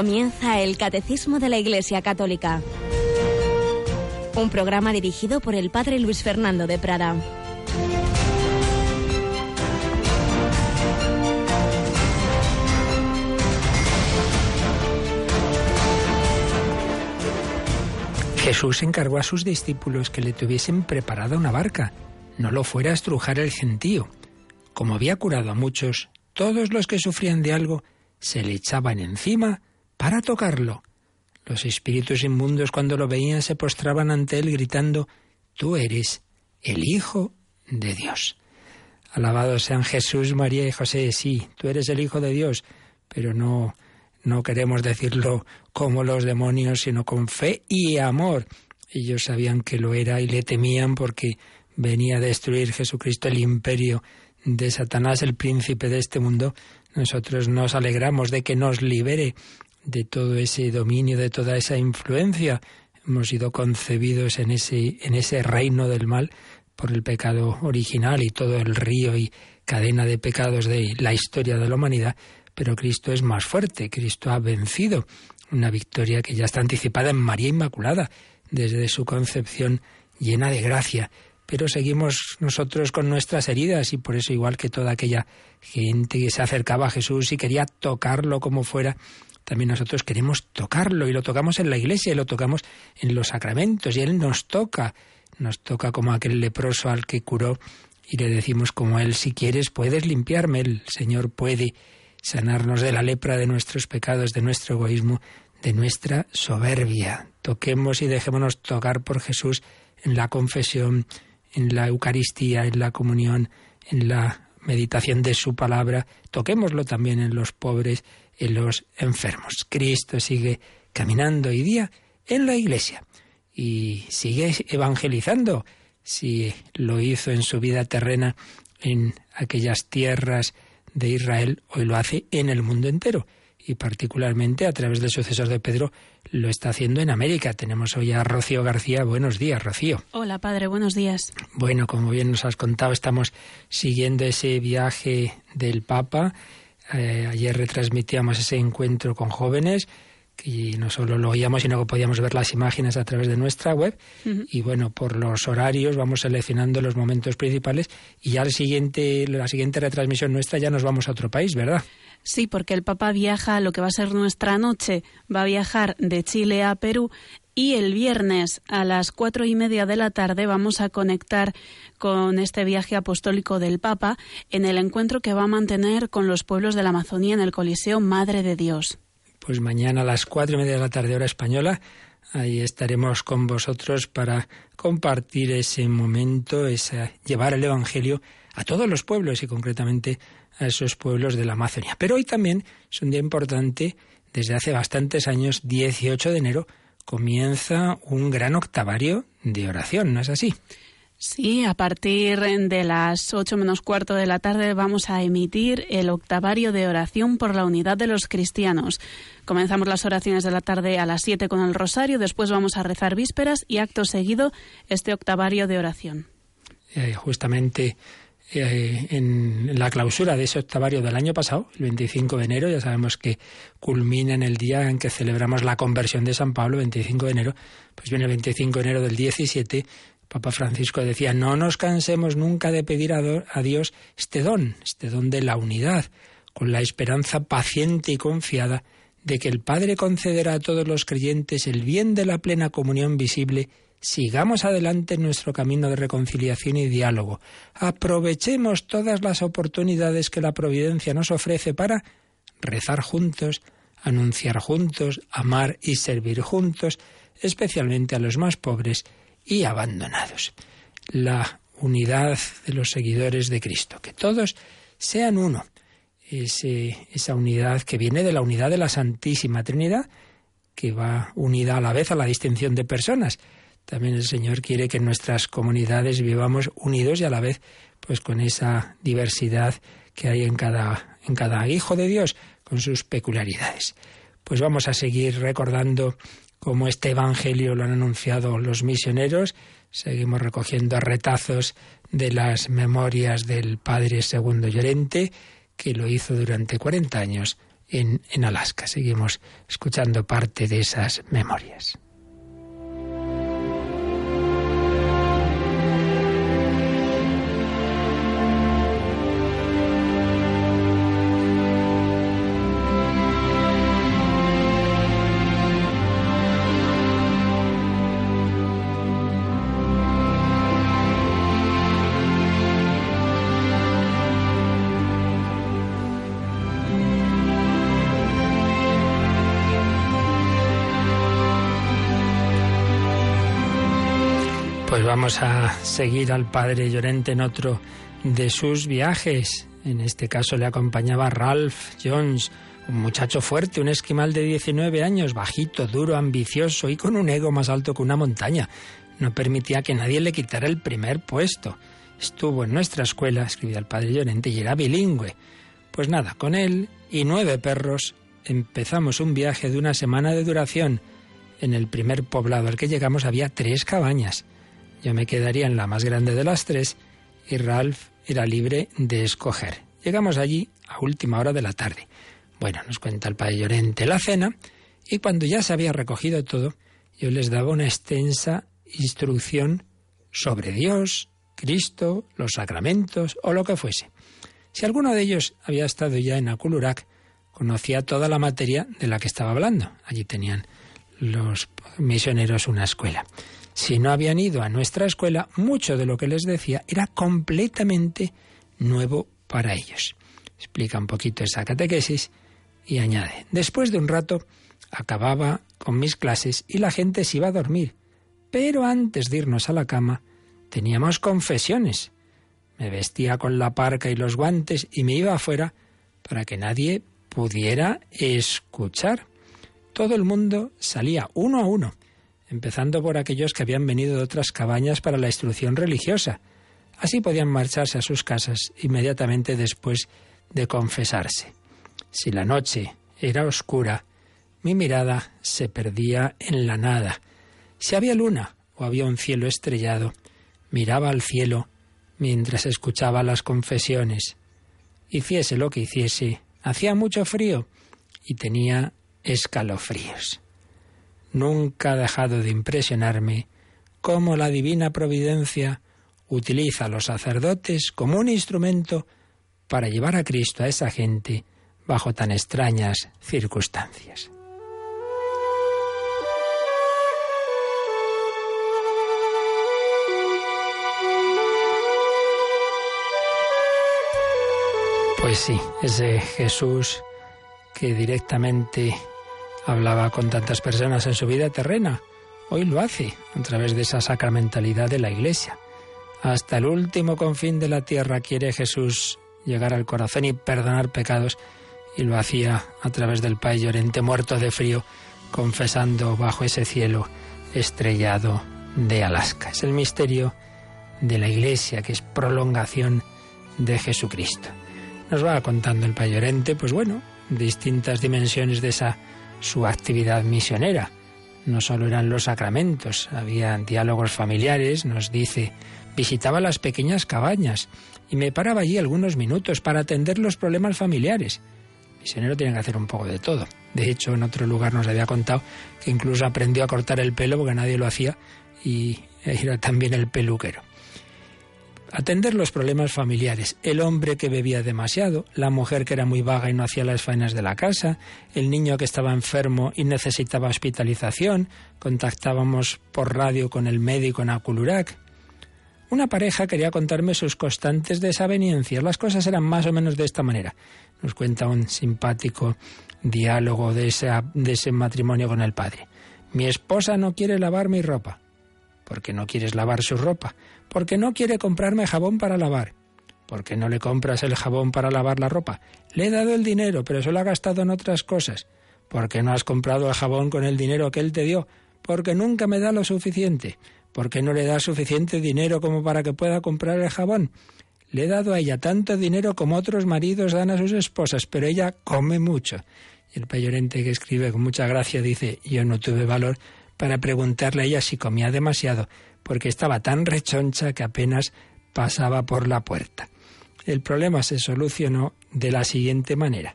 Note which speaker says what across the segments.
Speaker 1: Comienza el Catecismo de la Iglesia Católica. Un programa dirigido por el Padre Luis Fernando de Prada.
Speaker 2: Jesús encargó a sus discípulos que le tuviesen preparada una barca, no lo fuera a estrujar el gentío. Como había curado a muchos, todos los que sufrían de algo se le echaban encima para tocarlo. Los espíritus inmundos cuando lo veían se postraban ante él gritando, Tú eres el Hijo de Dios. Alabados sean Jesús, María y José. Sí, tú eres el Hijo de Dios, pero no, no queremos decirlo como los demonios, sino con fe y amor. Ellos sabían que lo era y le temían porque venía a destruir Jesucristo el imperio de Satanás, el príncipe de este mundo. Nosotros nos alegramos de que nos libere de todo ese dominio, de toda esa influencia. Hemos sido concebidos en ese, en ese reino del mal por el pecado original y todo el río y cadena de pecados de la historia de la humanidad, pero Cristo es más fuerte, Cristo ha vencido una victoria que ya está anticipada en María Inmaculada, desde su concepción llena de gracia. Pero seguimos nosotros con nuestras heridas y por eso igual que toda aquella gente que se acercaba a Jesús y quería tocarlo como fuera, también nosotros queremos tocarlo y lo tocamos en la iglesia y lo tocamos en los sacramentos y Él nos toca, nos toca como aquel leproso al que curó y le decimos como Él, si quieres puedes limpiarme, el Señor puede sanarnos de la lepra de nuestros pecados, de nuestro egoísmo, de nuestra soberbia. Toquemos y dejémonos tocar por Jesús en la confesión, en la Eucaristía, en la comunión, en la meditación de su palabra. Toquémoslo también en los pobres, en los enfermos. Cristo sigue caminando hoy día en la iglesia y sigue evangelizando. Si lo hizo en su vida terrena en aquellas tierras de Israel, hoy lo hace en el mundo entero y particularmente a través de sucesos de Pedro lo está haciendo en América. Tenemos hoy a Rocío García. Buenos días, Rocío.
Speaker 3: Hola, padre, buenos días.
Speaker 2: Bueno, como bien nos has contado, estamos siguiendo ese viaje del Papa eh, ayer retransmitíamos ese encuentro con jóvenes y no solo lo oíamos, sino que podíamos ver las imágenes a través de nuestra web. Y bueno, por los horarios vamos seleccionando los momentos principales y ya el siguiente, la siguiente retransmisión nuestra ya nos vamos a otro país, ¿verdad?
Speaker 3: Sí, porque el Papa viaja a lo que va a ser nuestra noche. Va a viajar de Chile a Perú y el viernes a las cuatro y media de la tarde vamos a conectar con este viaje apostólico del Papa en el encuentro que va a mantener con los pueblos de la Amazonía en el Coliseo Madre de Dios.
Speaker 2: Pues mañana a las cuatro y media de la tarde hora española, ahí estaremos con vosotros para compartir ese momento, ese, llevar el Evangelio a todos los pueblos y concretamente a esos pueblos de la Amazonía. Pero hoy también es un día importante, desde hace bastantes años, 18 de enero, comienza un gran octavario de oración, ¿no es así?
Speaker 3: Sí, a partir de las ocho menos cuarto de la tarde vamos a emitir el octavario de oración por la unidad de los cristianos. Comenzamos las oraciones de la tarde a las siete con el rosario, después vamos a rezar vísperas y acto seguido este octavario de oración.
Speaker 2: Eh, justamente eh, en la clausura de ese octavario del año pasado, el 25 de enero, ya sabemos que culmina en el día en que celebramos la conversión de San Pablo, 25 de enero, pues viene el 25 de enero del 17, Papa Francisco decía, no nos cansemos nunca de pedir a Dios este don, este don de la unidad, con la esperanza paciente y confiada de que el Padre concederá a todos los creyentes el bien de la plena comunión visible Sigamos adelante en nuestro camino de reconciliación y diálogo. Aprovechemos todas las oportunidades que la Providencia nos ofrece para rezar juntos, anunciar juntos, amar y servir juntos, especialmente a los más pobres y abandonados. La unidad de los seguidores de Cristo, que todos sean uno. esa unidad que viene de la unidad de la Santísima Trinidad, que va unida a la vez a la distinción de personas también el Señor quiere que en nuestras comunidades vivamos unidos y a la vez pues con esa diversidad que hay en cada, en cada hijo de Dios, con sus peculiaridades. Pues vamos a seguir recordando cómo este Evangelio lo han anunciado los misioneros. Seguimos recogiendo retazos de las memorias del Padre Segundo Llorente, que lo hizo durante 40 años en, en Alaska. Seguimos escuchando parte de esas memorias. Vamos a seguir al padre Llorente en otro de sus viajes. En este caso le acompañaba Ralph Jones, un muchacho fuerte, un esquimal de 19 años, bajito, duro, ambicioso y con un ego más alto que una montaña. No permitía que nadie le quitara el primer puesto. Estuvo en nuestra escuela, escribía el padre Llorente, y era bilingüe. Pues nada, con él y nueve perros empezamos un viaje de una semana de duración. En el primer poblado al que llegamos había tres cabañas. Yo me quedaría en la más grande de las tres y Ralph era libre de escoger. Llegamos allí a última hora de la tarde. Bueno, nos cuenta el padre Llorente la cena y cuando ya se había recogido todo, yo les daba una extensa instrucción sobre Dios, Cristo, los sacramentos o lo que fuese. Si alguno de ellos había estado ya en Akulurac, conocía toda la materia de la que estaba hablando. Allí tenían los misioneros una escuela. Si no habían ido a nuestra escuela, mucho de lo que les decía era completamente nuevo para ellos. Explica un poquito esa catequesis y añade, después de un rato acababa con mis clases y la gente se iba a dormir, pero antes de irnos a la cama teníamos confesiones. Me vestía con la parca y los guantes y me iba afuera para que nadie pudiera escuchar. Todo el mundo salía uno a uno empezando por aquellos que habían venido de otras cabañas para la instrucción religiosa. Así podían marcharse a sus casas inmediatamente después de confesarse. Si la noche era oscura, mi mirada se perdía en la nada. Si había luna o había un cielo estrellado, miraba al cielo mientras escuchaba las confesiones. Hiciese lo que hiciese, hacía mucho frío y tenía escalofríos. Nunca ha dejado de impresionarme cómo la divina providencia utiliza a los sacerdotes como un instrumento para llevar a Cristo a esa gente bajo tan extrañas circunstancias. Pues sí, ese Jesús que directamente hablaba con tantas personas en su vida terrena. Hoy lo hace a través de esa sacramentalidad de la Iglesia. Hasta el último confín de la tierra quiere Jesús llegar al corazón y perdonar pecados y lo hacía a través del Pai Llorente muerto de frío, confesando bajo ese cielo estrellado de Alaska. Es el misterio de la Iglesia, que es prolongación de Jesucristo. Nos va contando el Pai Llorente, pues bueno, distintas dimensiones de esa su actividad misionera. No solo eran los sacramentos, había diálogos familiares, nos dice, visitaba las pequeñas cabañas y me paraba allí algunos minutos para atender los problemas familiares. misionero tiene que hacer un poco de todo. De hecho, en otro lugar nos había contado que incluso aprendió a cortar el pelo porque nadie lo hacía y era también el peluquero. Atender los problemas familiares. El hombre que bebía demasiado, la mujer que era muy vaga y no hacía las faenas de la casa, el niño que estaba enfermo y necesitaba hospitalización. Contactábamos por radio con el médico en Aculurac. Una pareja quería contarme sus constantes desavenencias. Las cosas eran más o menos de esta manera. Nos cuenta un simpático diálogo de de ese matrimonio con el padre. Mi esposa no quiere lavar mi ropa. ¿Por qué no quieres lavar su ropa? porque no quiere comprarme jabón para lavar. ¿Por qué no le compras el jabón para lavar la ropa? Le he dado el dinero, pero se lo ha gastado en otras cosas. ¿Por qué no has comprado el jabón con el dinero que él te dio? Porque nunca me da lo suficiente. ¿Por qué no le das suficiente dinero como para que pueda comprar el jabón? Le he dado a ella tanto dinero como otros maridos dan a sus esposas, pero ella come mucho. Y el payorente que escribe con mucha gracia dice, yo no tuve valor para preguntarle a ella si comía demasiado, porque estaba tan rechoncha que apenas pasaba por la puerta. El problema se solucionó de la siguiente manera.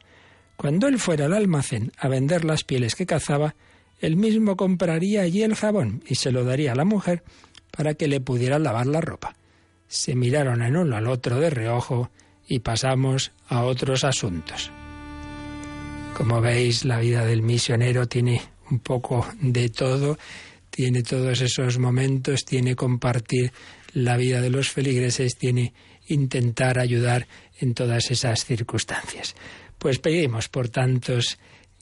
Speaker 2: Cuando él fuera al almacén a vender las pieles que cazaba, él mismo compraría allí el jabón y se lo daría a la mujer para que le pudiera lavar la ropa. Se miraron en uno al otro de reojo y pasamos a otros asuntos. Como veis, la vida del misionero tiene un poco de todo, tiene todos esos momentos, tiene compartir la vida de los feligreses, tiene intentar ayudar en todas esas circunstancias. Pues pedimos por tantos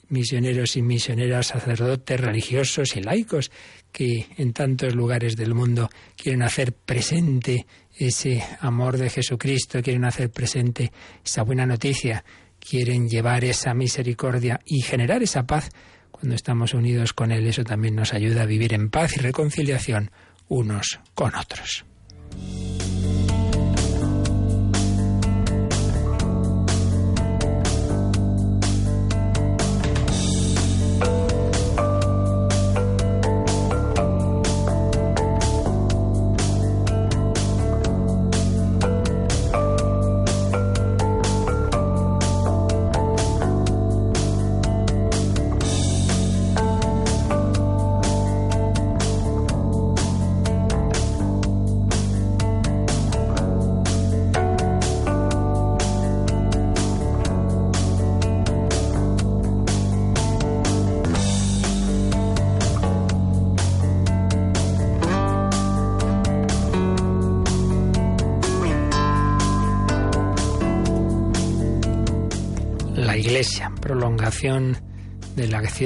Speaker 2: misioneros y misioneras, sacerdotes, religiosos y laicos que en tantos lugares del mundo quieren hacer presente ese amor de Jesucristo, quieren hacer presente esa buena noticia, quieren llevar esa misericordia y generar esa paz cuando estamos unidos con Él. Eso también nos ayuda a vivir en paz y reconciliación unos con otros.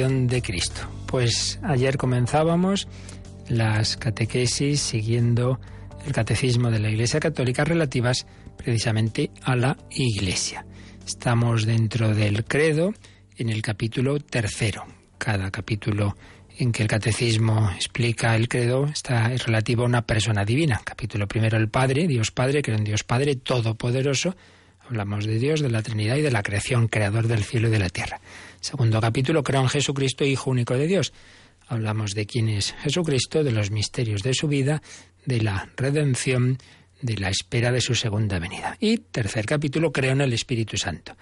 Speaker 2: De Cristo. Pues ayer comenzábamos las catequesis siguiendo el catecismo de la Iglesia Católica relativas precisamente a la Iglesia. Estamos dentro del credo en el capítulo tercero. Cada capítulo en que el catecismo explica el credo está relativo a una persona divina. Capítulo primero el Padre, Dios Padre, creo en Dios Padre Todopoderoso. Hablamos de Dios, de la Trinidad y de la creación, creador del cielo y de la tierra. Segundo capítulo, creo en Jesucristo, Hijo único de Dios. Hablamos de quién es Jesucristo, de los misterios de su vida, de la redención, de la espera de su segunda venida. Y tercer capítulo, creo en el Espíritu Santo,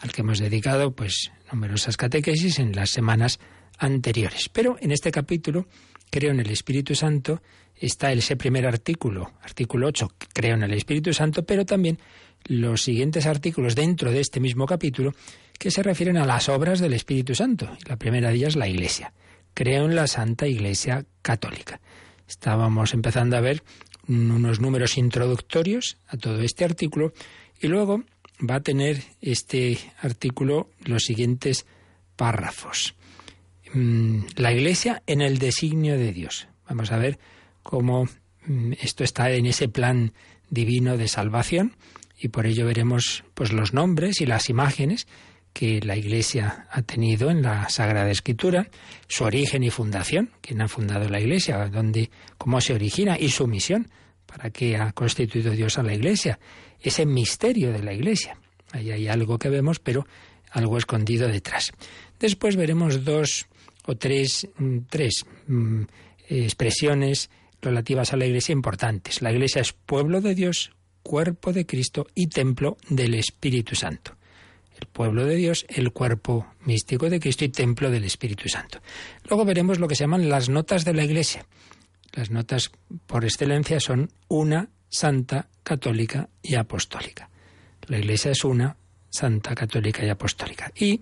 Speaker 2: al que hemos dedicado pues numerosas catequesis en las semanas anteriores. Pero en este capítulo, creo en el Espíritu Santo, está ese primer artículo, artículo 8, creo en el Espíritu Santo, pero también los siguientes artículos dentro de este mismo capítulo que se refieren a las obras del Espíritu Santo. La primera de ellas, la Iglesia. Creo en la Santa Iglesia Católica. Estábamos empezando a ver unos números introductorios a todo este artículo y luego va a tener este artículo los siguientes párrafos. Mm, la Iglesia en el designio de Dios. Vamos a ver cómo mm, esto está en ese plan divino de salvación y por ello veremos pues los nombres y las imágenes que la Iglesia ha tenido en la Sagrada Escritura, su origen y fundación, quién ha fundado la Iglesia, dónde, cómo se origina y su misión, para qué ha constituido Dios a la Iglesia, ese misterio de la Iglesia. Ahí hay algo que vemos, pero algo escondido detrás. Después veremos dos o tres, mm, tres mm, expresiones relativas a la Iglesia importantes. La Iglesia es pueblo de Dios, cuerpo de Cristo y templo del Espíritu Santo el pueblo de Dios, el cuerpo místico de Cristo y templo del Espíritu Santo. Luego veremos lo que se llaman las notas de la Iglesia. Las notas por excelencia son una, santa, católica y apostólica. La Iglesia es una, santa, católica y apostólica. Y,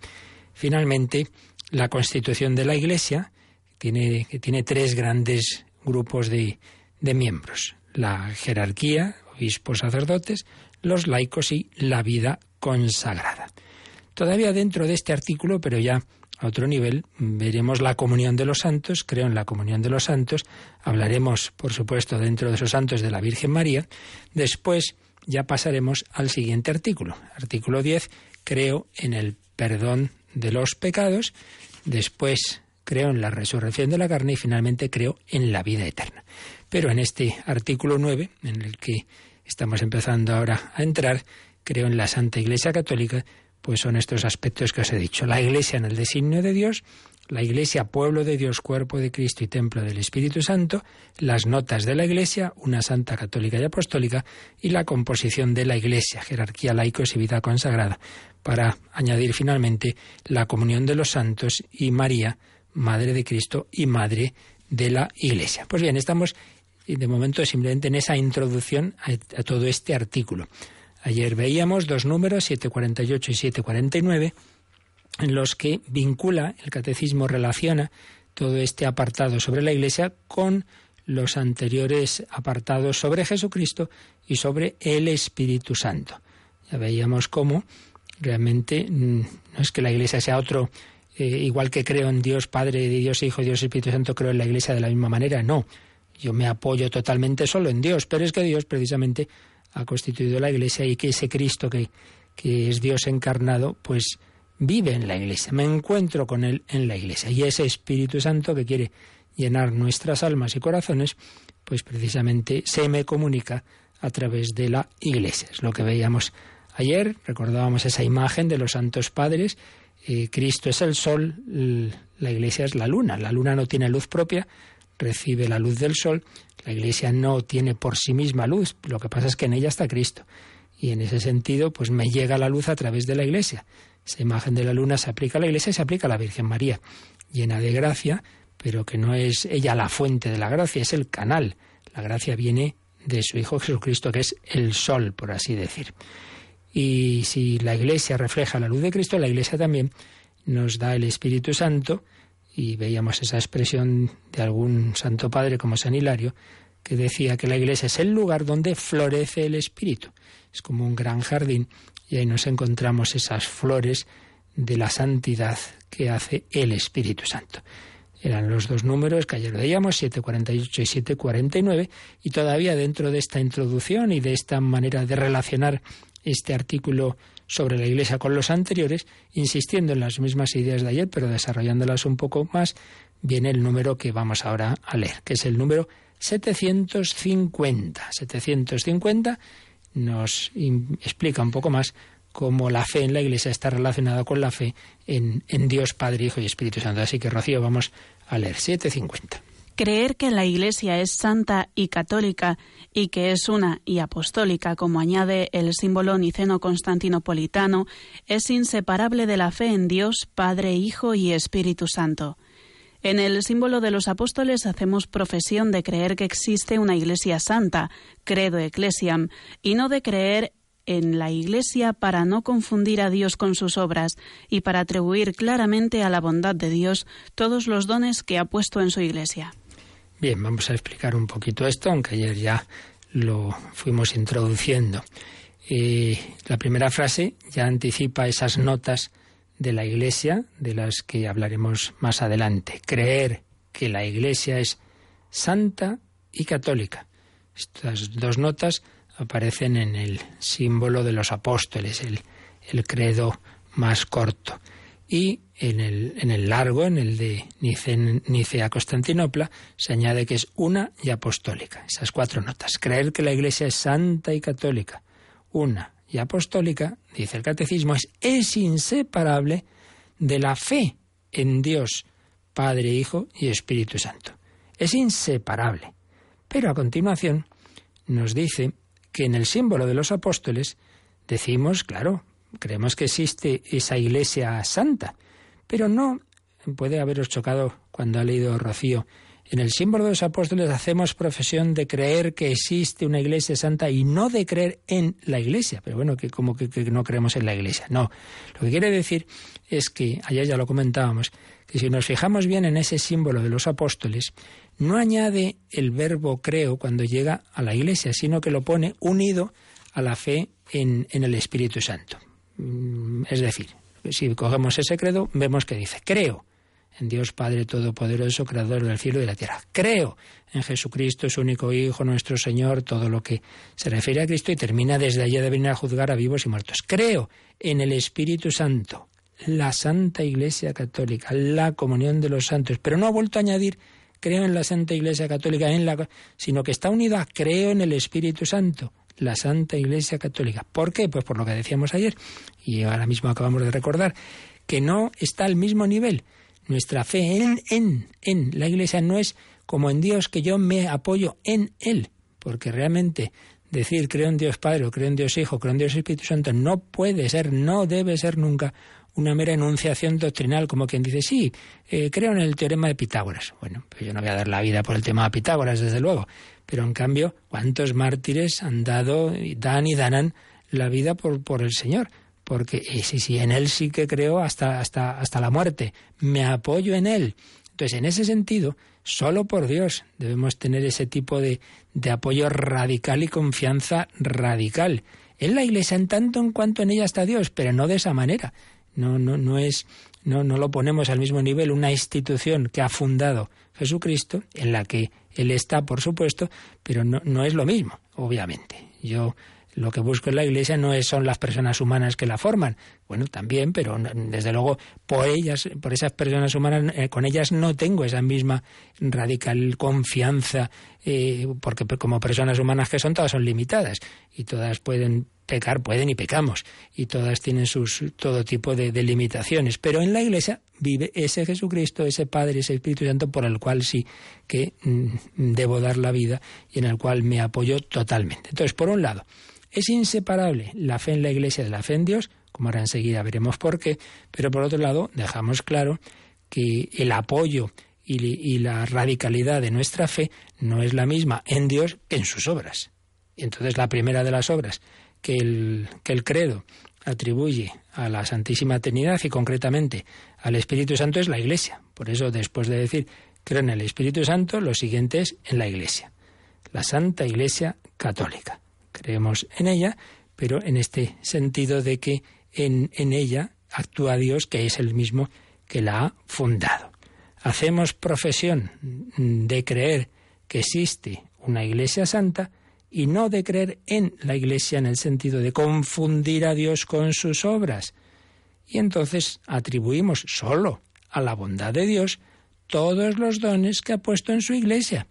Speaker 2: finalmente, la constitución de la Iglesia, tiene, que tiene tres grandes grupos de, de miembros. La jerarquía, obispos, sacerdotes, los laicos y la vida consagrada. Todavía dentro de este artículo, pero ya a otro nivel, veremos la comunión de los santos, creo en la comunión de los santos, hablaremos, por supuesto, dentro de esos santos de la Virgen María. Después ya pasaremos al siguiente artículo. Artículo 10, creo en el perdón de los pecados. Después creo en la resurrección de la carne y finalmente creo en la vida eterna. Pero en este artículo 9, en el que estamos empezando ahora a entrar, creo en la Santa Iglesia Católica, pues son estos aspectos que os he dicho. La Iglesia en el designio de Dios, la Iglesia, pueblo de Dios, cuerpo de Cristo y templo del Espíritu Santo, las notas de la Iglesia, una santa católica y apostólica, y la composición de la Iglesia, jerarquía laicos y vida consagrada, para añadir finalmente la comunión de los santos y María, Madre de Cristo y Madre de la Iglesia. Pues bien, estamos de momento simplemente en esa introducción a, todo este artículo. Ayer veíamos dos números, 748 y 749, en los que vincula, el catecismo relaciona todo este apartado sobre la Iglesia con los anteriores apartados sobre Jesucristo y sobre el Espíritu Santo. Ya veíamos cómo realmente mm, no es que la Iglesia sea otro, eh, igual que creo en Dios Padre, Dios Hijo, Dios Espíritu Santo, creo en la Iglesia de la misma manera, no. Yo me apoyo totalmente solo en Dios, pero es que Dios precisamente ha constituido la Iglesia y que ese Cristo que, que es Dios encarnado, pues vive en la Iglesia, me encuentro con Él en la Iglesia. Y ese Espíritu Santo que quiere llenar nuestras almas y corazones, pues precisamente se me comunica a través de la Iglesia. Es lo que veíamos ayer, recordábamos esa imagen de los santos padres. Eh, Cristo es el sol, la Iglesia es la luna. La luna no tiene luz propia, recibe la luz del sol. La Iglesia no tiene por sí misma luz, lo que pasa es que en ella está Cristo. Y en ese sentido, pues me llega la luz a través de la Iglesia. Esa imagen de la luna se aplica a la Iglesia y se aplica a la Virgen María, llena de gracia, pero que no es ella la fuente de la gracia, es el canal. La gracia viene de su Hijo Jesucristo, que es el sol, por así decir. Y si la Iglesia refleja la luz de Cristo, la Iglesia también nos da el Espíritu Santo, y veíamos esa expresión de algún santo padre como San Hilario, que decía que la Iglesia es el lugar donde florece el Espíritu. Es como un gran jardín y ahí nos encontramos esas flores de la santidad que hace el Espíritu Santo. Eran los dos números que ayer veíamos, 748 y 749, y todavía dentro de esta introducción y de esta manera de relacionar este artículo sobre la Iglesia con los anteriores, insistiendo en las mismas ideas de ayer, pero desarrollándolas un poco más, viene el número que vamos ahora a leer, que es el número 750. 750 nos explica un poco más cómo la fe en la Iglesia está relacionada con la fe en, en Dios Padre, Hijo y Espíritu Santo. Así que, Rocío, vamos a leer 750.
Speaker 3: Creer que la Iglesia es santa y católica y que es una y apostólica, como añade el símbolo niceno-constantinopolitano, es inseparable de la fe en Dios, Padre, Hijo y Espíritu Santo. En el símbolo de los apóstoles hacemos profesión de creer que existe una Iglesia santa, credo ecclesiam, y no de creer en la Iglesia para no confundir a Dios con sus obras y para atribuir claramente a la bondad de Dios todos los dones que ha puesto en su Iglesia.
Speaker 2: Bien, vamos a explicar un poquito esto, aunque ayer ya lo fuimos introduciendo. Eh, la primera frase ya anticipa esas notas de la Iglesia, de las que hablaremos más adelante. Creer que la Iglesia es santa y católica. Estas dos notas aparecen en el símbolo de los apóstoles, el, el credo más corto. Y en el, en el largo, en el de Nicea-Constantinopla, se añade que es una y apostólica. Esas cuatro notas. Creer que la Iglesia es santa y católica, una y apostólica, dice el catecismo, es, es inseparable de la fe en Dios, Padre, Hijo y Espíritu Santo. Es inseparable. Pero a continuación nos dice que en el símbolo de los apóstoles decimos, claro, creemos que existe esa iglesia santa, pero no puede haberos chocado cuando ha leído Rocío en el símbolo de los apóstoles hacemos profesión de creer que existe una iglesia santa y no de creer en la iglesia. Pero bueno, que como que, no creemos en la iglesia. No. Lo que quiere decir es que, allá ya lo comentábamos, que si nos fijamos bien en ese símbolo de los apóstoles, no añade el verbo creo cuando llega a la iglesia, sino que lo pone unido a la fe en el Espíritu Santo. Mm, es decir, si cogemos ese credo, vemos que dice creo en Dios Padre Todopoderoso, Creador del cielo y de la tierra. Creo en Jesucristo, su único Hijo, nuestro Señor, todo lo que se refiere a Cristo y termina desde allí de venir a juzgar a vivos y muertos. Creo en el Espíritu Santo, la Santa Iglesia Católica, la comunión de los santos, pero no ha vuelto a añadir creo en la Santa Iglesia Católica, en la, sino que está unido a creo en el Espíritu Santo, la Santa Iglesia Católica. ¿Por qué? Pues por lo que decíamos ayer y ahora mismo acabamos de recordar, que no está al mismo nivel nuestra fe en, en, en. La Iglesia no es como en Dios que yo me apoyo en Él, porque realmente decir creo en Dios Padre o creo en Dios Hijo, creo en Dios Espíritu Santo no puede ser, no debe ser nunca una mera enunciación doctrinal, como quien dice, sí, eh, creo en el teorema de Pitágoras. Bueno, pues yo no voy a dar la vida por el tema de Pitágoras, desde luego, pero en cambio, ¿cuántos mártires han dado, dan y darán la vida por, por el Señor? Porque eh, sí, sí, en Él sí que creo hasta, hasta, hasta la muerte, me apoyo en Él. Entonces, en ese sentido, solo por Dios debemos tener ese tipo de, de apoyo radical y confianza radical. En la Iglesia, en tanto en cuanto en ella está Dios, pero no de esa manera. No, no, no es, no, no lo ponemos al mismo nivel una institución que ha fundado Jesucristo, en la que Él está, por supuesto, pero no, no es lo mismo, obviamente. Yo lo que busco en la Iglesia no es, son las personas humanas que la forman. Bueno, también, pero desde luego por ellas, por esas personas humanas, eh, con ellas no tengo esa misma radical confianza, eh, porque como personas humanas que son, todas son limitadas y todas pueden pecar, pueden y pecamos, y todas tienen sus todo tipo de, de limitaciones. Pero en la Iglesia vive ese Jesucristo, ese Padre, ese Espíritu Santo, por el cual sí que mm, debo dar la vida y en el cual me apoyo totalmente. Entonces, por un lado, es inseparable la fe en la Iglesia de la fe en Dios, como ahora enseguida veremos por qué, pero por otro lado dejamos claro que el apoyo y, la radicalidad de nuestra fe no es la misma en Dios que en sus obras. Entonces la primera de las obras que el, que el credo atribuye a la Santísima Trinidad y concretamente al Espíritu Santo es la Iglesia. Por eso después de decir creo en el Espíritu Santo, lo siguiente es en la Iglesia, la Santa Iglesia Católica creemos en ella, pero en este sentido de que en, en ella actúa Dios, que es el mismo que la ha fundado. Hacemos profesión de creer que existe una Iglesia santa y no de creer en la Iglesia en el sentido de confundir a Dios con sus obras. Y entonces atribuimos solo a la bondad de Dios todos los dones que ha puesto en su Iglesia.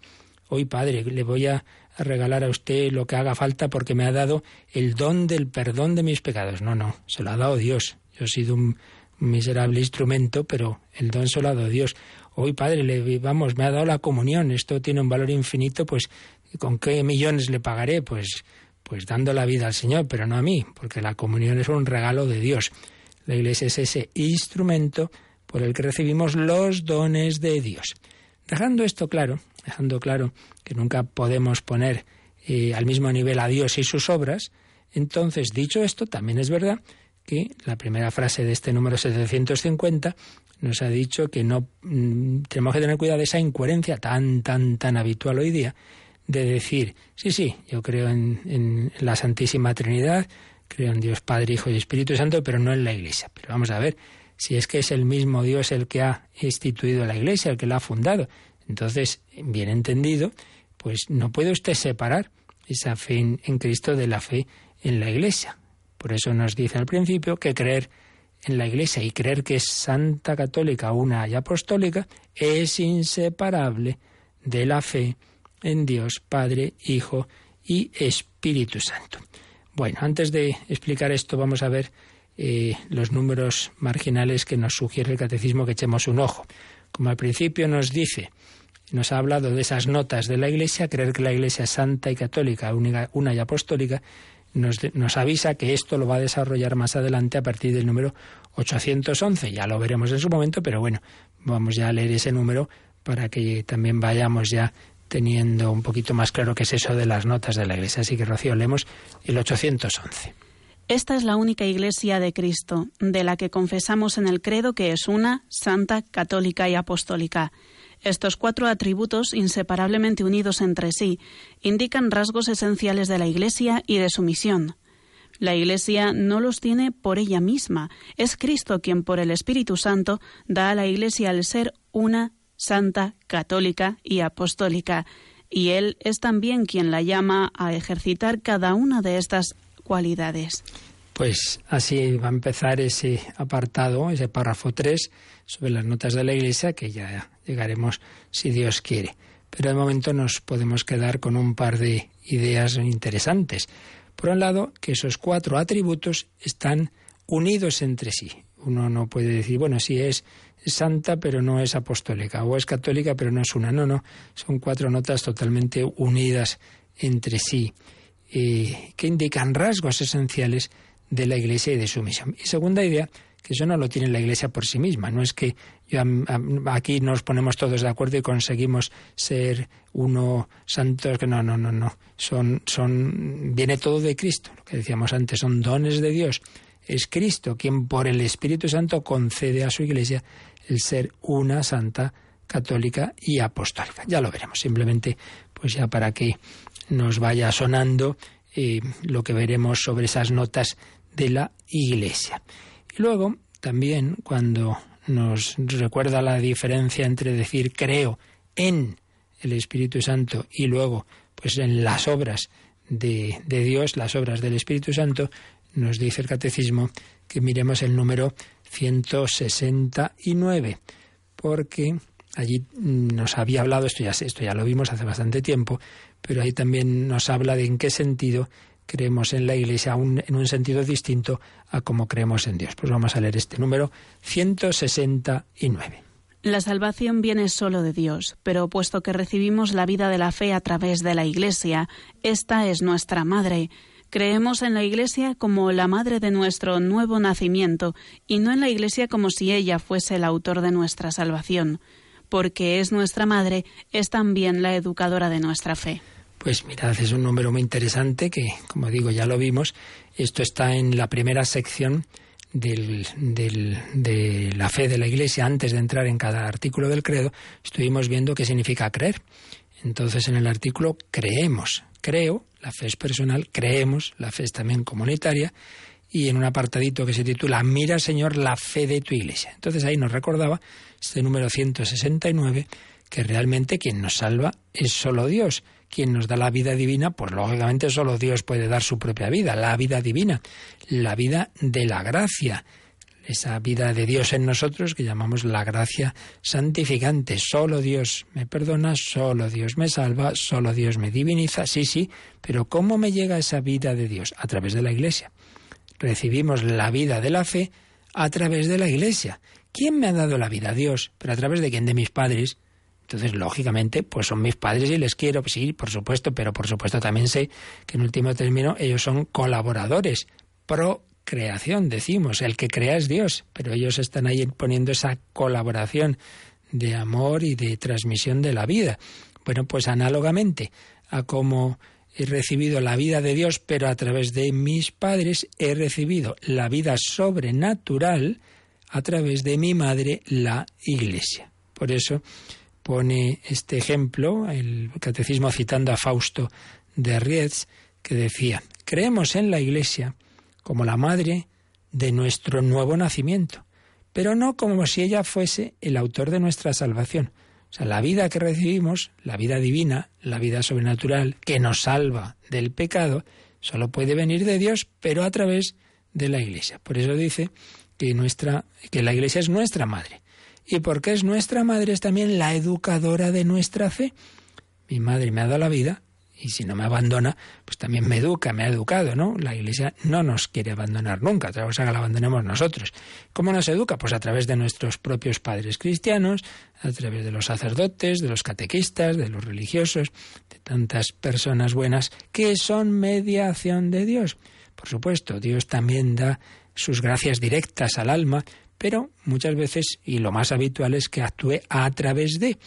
Speaker 2: Hoy, Padre, le voy a regalar a usted lo que haga falta porque me ha dado el don del perdón de mis pecados. No, no, se lo ha dado Dios. Yo he sido un miserable instrumento, pero el don se lo ha dado Dios. Hoy, Padre, le, vamos, me ha dado la comunión. Esto tiene un valor infinito, pues, ¿con qué millones le pagaré? Pues, pues dando la vida al Señor, pero no a mí, porque la comunión es un regalo de Dios. La Iglesia es ese instrumento por el que recibimos los dones de Dios. Dejando esto claro, dejando claro que nunca podemos poner eh, al mismo nivel a Dios y sus obras, entonces, dicho esto, también es verdad que la primera frase de este número 750 nos ha dicho que no mm, tenemos que tener cuidado de esa incoherencia tan, tan, tan habitual hoy día de decir, sí, sí, yo creo en, en la Santísima Trinidad, creo en Dios Padre, Hijo y Espíritu Santo, pero no en la Iglesia. Pero vamos a ver, si es que es el mismo Dios el que ha instituido la Iglesia, el que la ha fundado, entonces, bien entendido, pues no puede usted separar esa fe en, Cristo de la fe en la Iglesia. Por eso nos dice al principio que creer en la Iglesia y creer que es santa católica, una y apostólica, es inseparable de la fe en Dios Padre, Hijo y Espíritu Santo. Bueno, antes de explicar esto vamos a ver eh, los números marginales que nos sugiere el catecismo que echemos un ojo. Como al principio nos dice nos ha hablado de esas notas de la Iglesia, creer que la Iglesia es santa y católica, una y apostólica, nos, nos, avisa que esto lo va a desarrollar más adelante a partir del número 811. Ya lo veremos en su momento, pero bueno, vamos ya a leer ese número para que también vayamos ya teniendo un poquito más claro qué es eso de las notas de la Iglesia. Así que, Rocío, leemos el 811.
Speaker 3: Esta es la única Iglesia de Cristo, de la que confesamos en el credo que es una, santa, católica y apostólica. Estos cuatro atributos, inseparablemente unidos entre sí, indican rasgos esenciales de la Iglesia y de su misión. La Iglesia no los tiene por ella misma, es Cristo quien por el Espíritu Santo da a la Iglesia el ser una, santa, católica y apostólica, y Él es también quien la llama a ejercitar cada una de estas cualidades.
Speaker 2: Pues así va a empezar ese apartado, ese párrafo 3 sobre las notas de la Iglesia, que ya llegaremos si Dios quiere. Pero de momento nos podemos quedar con un par de ideas interesantes. Por un lado, que esos cuatro atributos están unidos entre sí. Uno no puede decir, bueno, si es santa pero no es apostólica, o es católica pero no es una. No, no, son cuatro notas totalmente unidas entre sí, eh, que indican rasgos esenciales de la Iglesia y de su misión. Y segunda idea, que eso no lo tiene la Iglesia por sí misma. No es que aquí nos ponemos todos de acuerdo y conseguimos ser uno santos, que no, no, no, no. Son, son, viene todo de Cristo, lo que decíamos antes, son dones de Dios. Es Cristo quien por el Espíritu Santo concede a su Iglesia el ser una santa católica y apostólica. Ya lo veremos, simplemente pues ya para que nos vaya sonando eh, lo que veremos sobre esas notas de la Iglesia. Y luego, también, cuando nos recuerda la diferencia entre decir creo en el Espíritu Santo y luego, pues en las obras de, de Dios, las obras del Espíritu Santo, nos dice el Catecismo que miremos el número 169, porque allí nos había hablado, esto ya, esto ya lo vimos hace bastante tiempo, pero ahí también nos habla de en qué sentido creemos en la Iglesia en un sentido distinto a cómo creemos en Dios. Pues vamos a leer este número 169.
Speaker 3: La salvación viene solo de Dios, pero puesto que recibimos la vida de la fe a través de la Iglesia, esta es nuestra madre. Creemos en la Iglesia como la madre de nuestro nuevo nacimiento y no en la Iglesia como si ella fuese el autor de nuestra salvación. Porque es nuestra madre, es también la educadora de nuestra fe.
Speaker 2: Pues mirad, es un número muy interesante que, como digo, ya lo vimos. Esto está en la primera sección del, de la fe de la Iglesia. Antes de entrar en cada artículo del credo, estuvimos viendo qué significa creer. Entonces, en el artículo creemos, creo, la fe es personal, creemos, la fe es también comunitaria, y en un apartadito que se titula Mira, Señor, la fe de tu Iglesia. Entonces ahí nos recordaba este número 169 que realmente quien nos salva es solo Dios quien nos da la vida divina, pues lógicamente solo Dios puede dar su propia vida, la vida divina, la vida de la gracia, esa vida de Dios en nosotros que llamamos la gracia santificante. Solo Dios me perdona, solo Dios me salva, solo Dios me diviniza. Sí, sí, pero ¿cómo me llega esa vida de Dios? A través de la Iglesia. Recibimos la vida de la fe a través de la Iglesia. ¿Quién me ha dado la vida? Dios. ¿Pero a través de quién? De mis padres. Entonces, lógicamente, pues son mis padres y les quiero, sí, por supuesto, pero por supuesto también sé que en último término ellos son colaboradores, pro creación, decimos, el que crea es Dios, pero ellos están ahí poniendo esa colaboración de amor y de transmisión de la vida. Bueno, pues análogamente a como he recibido la vida de Dios, pero a través de mis padres he recibido la vida sobrenatural a través de mi madre, la Iglesia. Por eso, pone este ejemplo, el catecismo citando a Fausto de Riez, que decía, creemos en la Iglesia como la madre de nuestro nuevo nacimiento, pero no como si ella fuese el autor de nuestra salvación. O sea, la vida que recibimos, la vida divina, la vida sobrenatural, que nos salva del pecado, solo puede venir de Dios, pero a través de la Iglesia. Por eso dice que, nuestra, que la Iglesia es nuestra madre y porque es nuestra madre, es también la educadora de nuestra fe. Mi madre me ha dado la vida y si no me abandona, pues también me educa, me ha educado, ¿no? La Iglesia no nos quiere abandonar nunca, otra cosa que la abandonemos nosotros. ¿Cómo nos educa? Pues a través de nuestros propios padres cristianos, a través de los sacerdotes, de los catequistas, de los religiosos, de tantas personas buenas que son mediación de Dios. Por supuesto, Dios también da sus gracias directas al alma, pero muchas veces, y lo más habitual es que actúe a través de.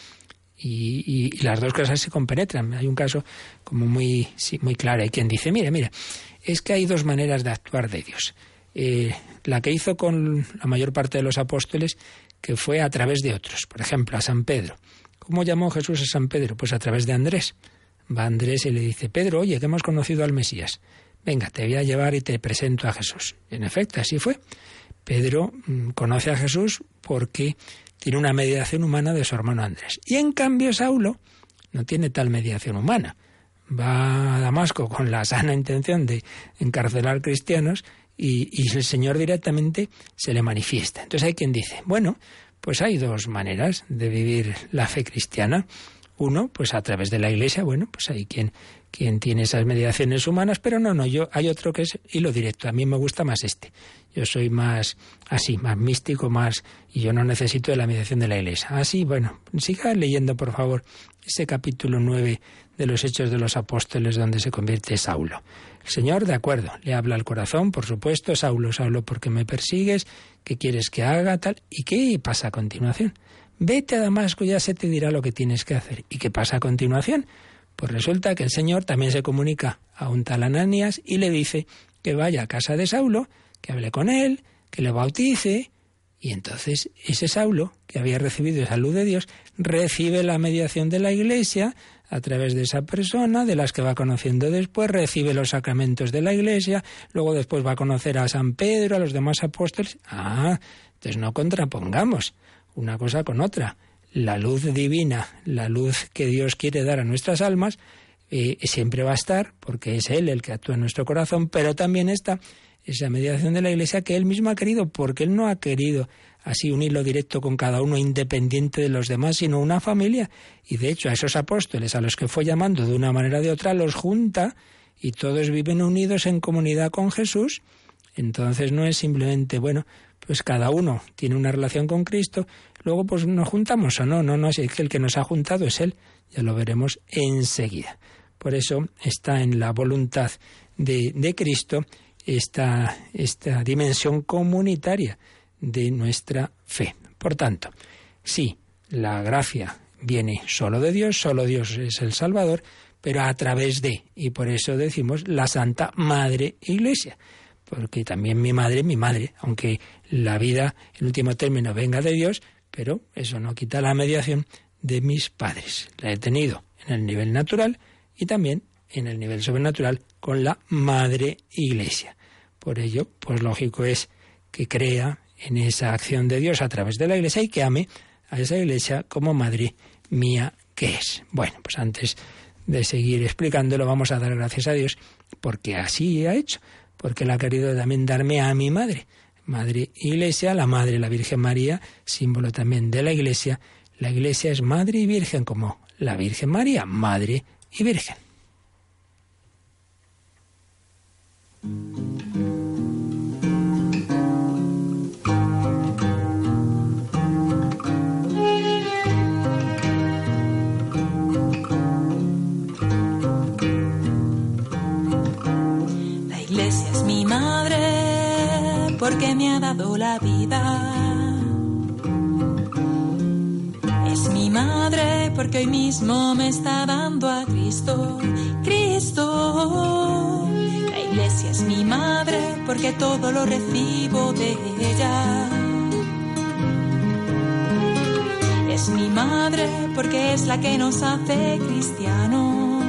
Speaker 2: Y, las dos cosas se compenetran. Hay un caso como muy, muy claro. Hay quien dice, mire, mire, es que hay dos maneras de actuar de Dios. Eh, la que hizo con la mayor parte de los apóstoles, que fue a través de otros. Por ejemplo, a San Pedro. ¿Cómo llamó Jesús a San Pedro? Pues a través de Andrés. Va Andrés y le dice, Pedro, oye, que hemos conocido al Mesías. Venga, te voy a llevar y te presento a Jesús. en efecto, así fue. Pedro mm, conoce a Jesús porque tiene una mediación humana de su hermano Andrés. Y en cambio Saulo no tiene tal mediación humana. Va a Damasco con la sana intención de encarcelar cristianos y, y, el Señor directamente se le manifiesta. Entonces hay quien dice, bueno, pues hay dos maneras de vivir la fe cristiana. Uno, pues a través de la Iglesia, bueno, pues hay quien, quien tiene esas mediaciones humanas, pero no, no, yo hay otro que es hilo directo. A mí me gusta más este. Yo soy más así, más místico, más y yo no necesito de la mediación de la Iglesia. Así, bueno, siga leyendo, por favor, ese capítulo 9 de los Hechos de los Apóstoles donde se convierte Saulo. El Señor, de acuerdo, le habla al corazón, por supuesto, Saulo, Saulo, ¿por qué me persigues? ¿Qué quieres que haga? Tal. ¿Y qué pasa a continuación? Vete a Damasco, ya se te dirá lo que tienes que hacer. ¿Y qué pasa a continuación? Pues resulta que el Señor también se comunica a un tal Ananias y le dice que vaya a casa de Saulo, que hable con él, que le bautice, y entonces ese Saulo, que había recibido salud de Dios, recibe la mediación de la Iglesia a través de esa persona, de las que va conociendo después, recibe los sacramentos de la Iglesia, luego después va a conocer a San Pedro, a los demás apóstoles. Ah, entonces no contrapongamos una cosa con otra. La luz divina, la luz que Dios quiere dar a nuestras almas, eh, siempre va a estar, porque es Él el que actúa en nuestro corazón, pero también está esa mediación de la Iglesia que Él mismo ha querido, porque Él no ha querido así un hilo directo con cada uno independiente de los demás, sino una familia. Y de hecho a esos apóstoles a los que fue llamando de una manera o de otra los junta y todos viven unidos en comunidad con Jesús. Entonces no es simplemente, bueno, pues cada uno tiene una relación con Cristo, luego pues nos juntamos o no, no, no, es que el que nos ha juntado es Él, ya lo veremos enseguida. Por eso está en la voluntad de, de Cristo esta, esta dimensión comunitaria de nuestra fe. Por tanto, sí, la gracia viene solo de Dios, solo Dios es el Salvador, pero a través de, y por eso decimos la Santa Madre Iglesia, porque también mi madre, mi madre, aunque la vida en último término venga de Dios, pero eso no quita la mediación de mis padres. La he tenido en el nivel natural y también en el nivel sobrenatural con la Madre Iglesia. Por ello, pues lógico es que crea en esa acción de Dios a través de la Iglesia y que ame a esa Iglesia como madre mía que es. Bueno, pues antes de seguir explicándolo, vamos a dar gracias a Dios porque así ha hecho, porque Él ha querido también darme a mi madre. Madre Iglesia, la Madre, la Virgen María, símbolo también de la Iglesia. La Iglesia es Madre y Virgen como la Virgen María, Madre y Virgen.
Speaker 4: Porque me ha dado la vida. Es mi madre porque hoy mismo me está dando a Cristo, Cristo. La iglesia es mi madre porque todo lo recibo de ella. Es mi madre porque es la que nos hace cristianos.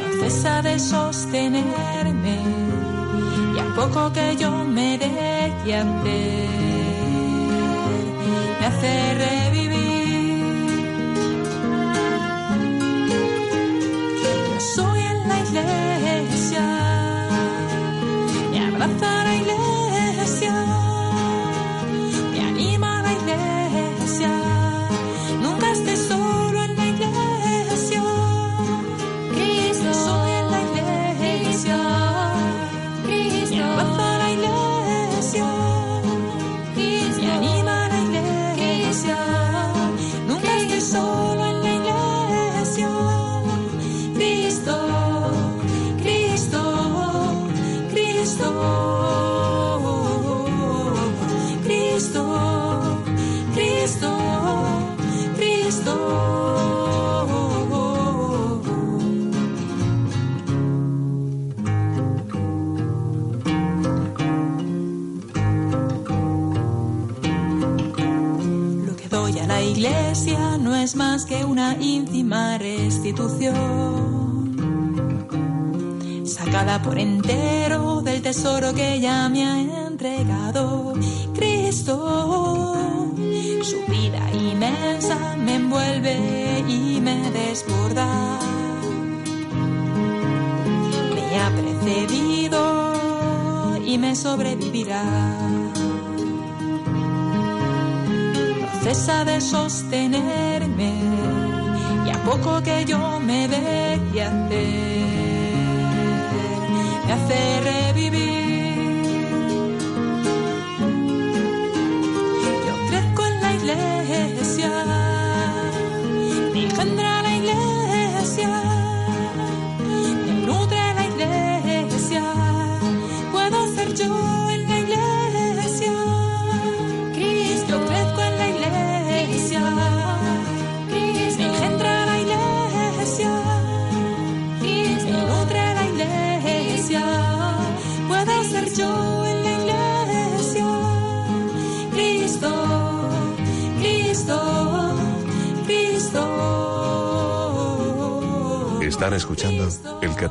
Speaker 4: No cesa de sostenerme poco que yo me deje hacer me hace revivir. Más que una íntima restitución, sacada por entero del tesoro que ya me ha entregado Cristo. Su vida inmensa me envuelve y me desborda. Me ha precedido y me sobrevivirá cesa de y a poco que yo me deje hacer, me hace revivir.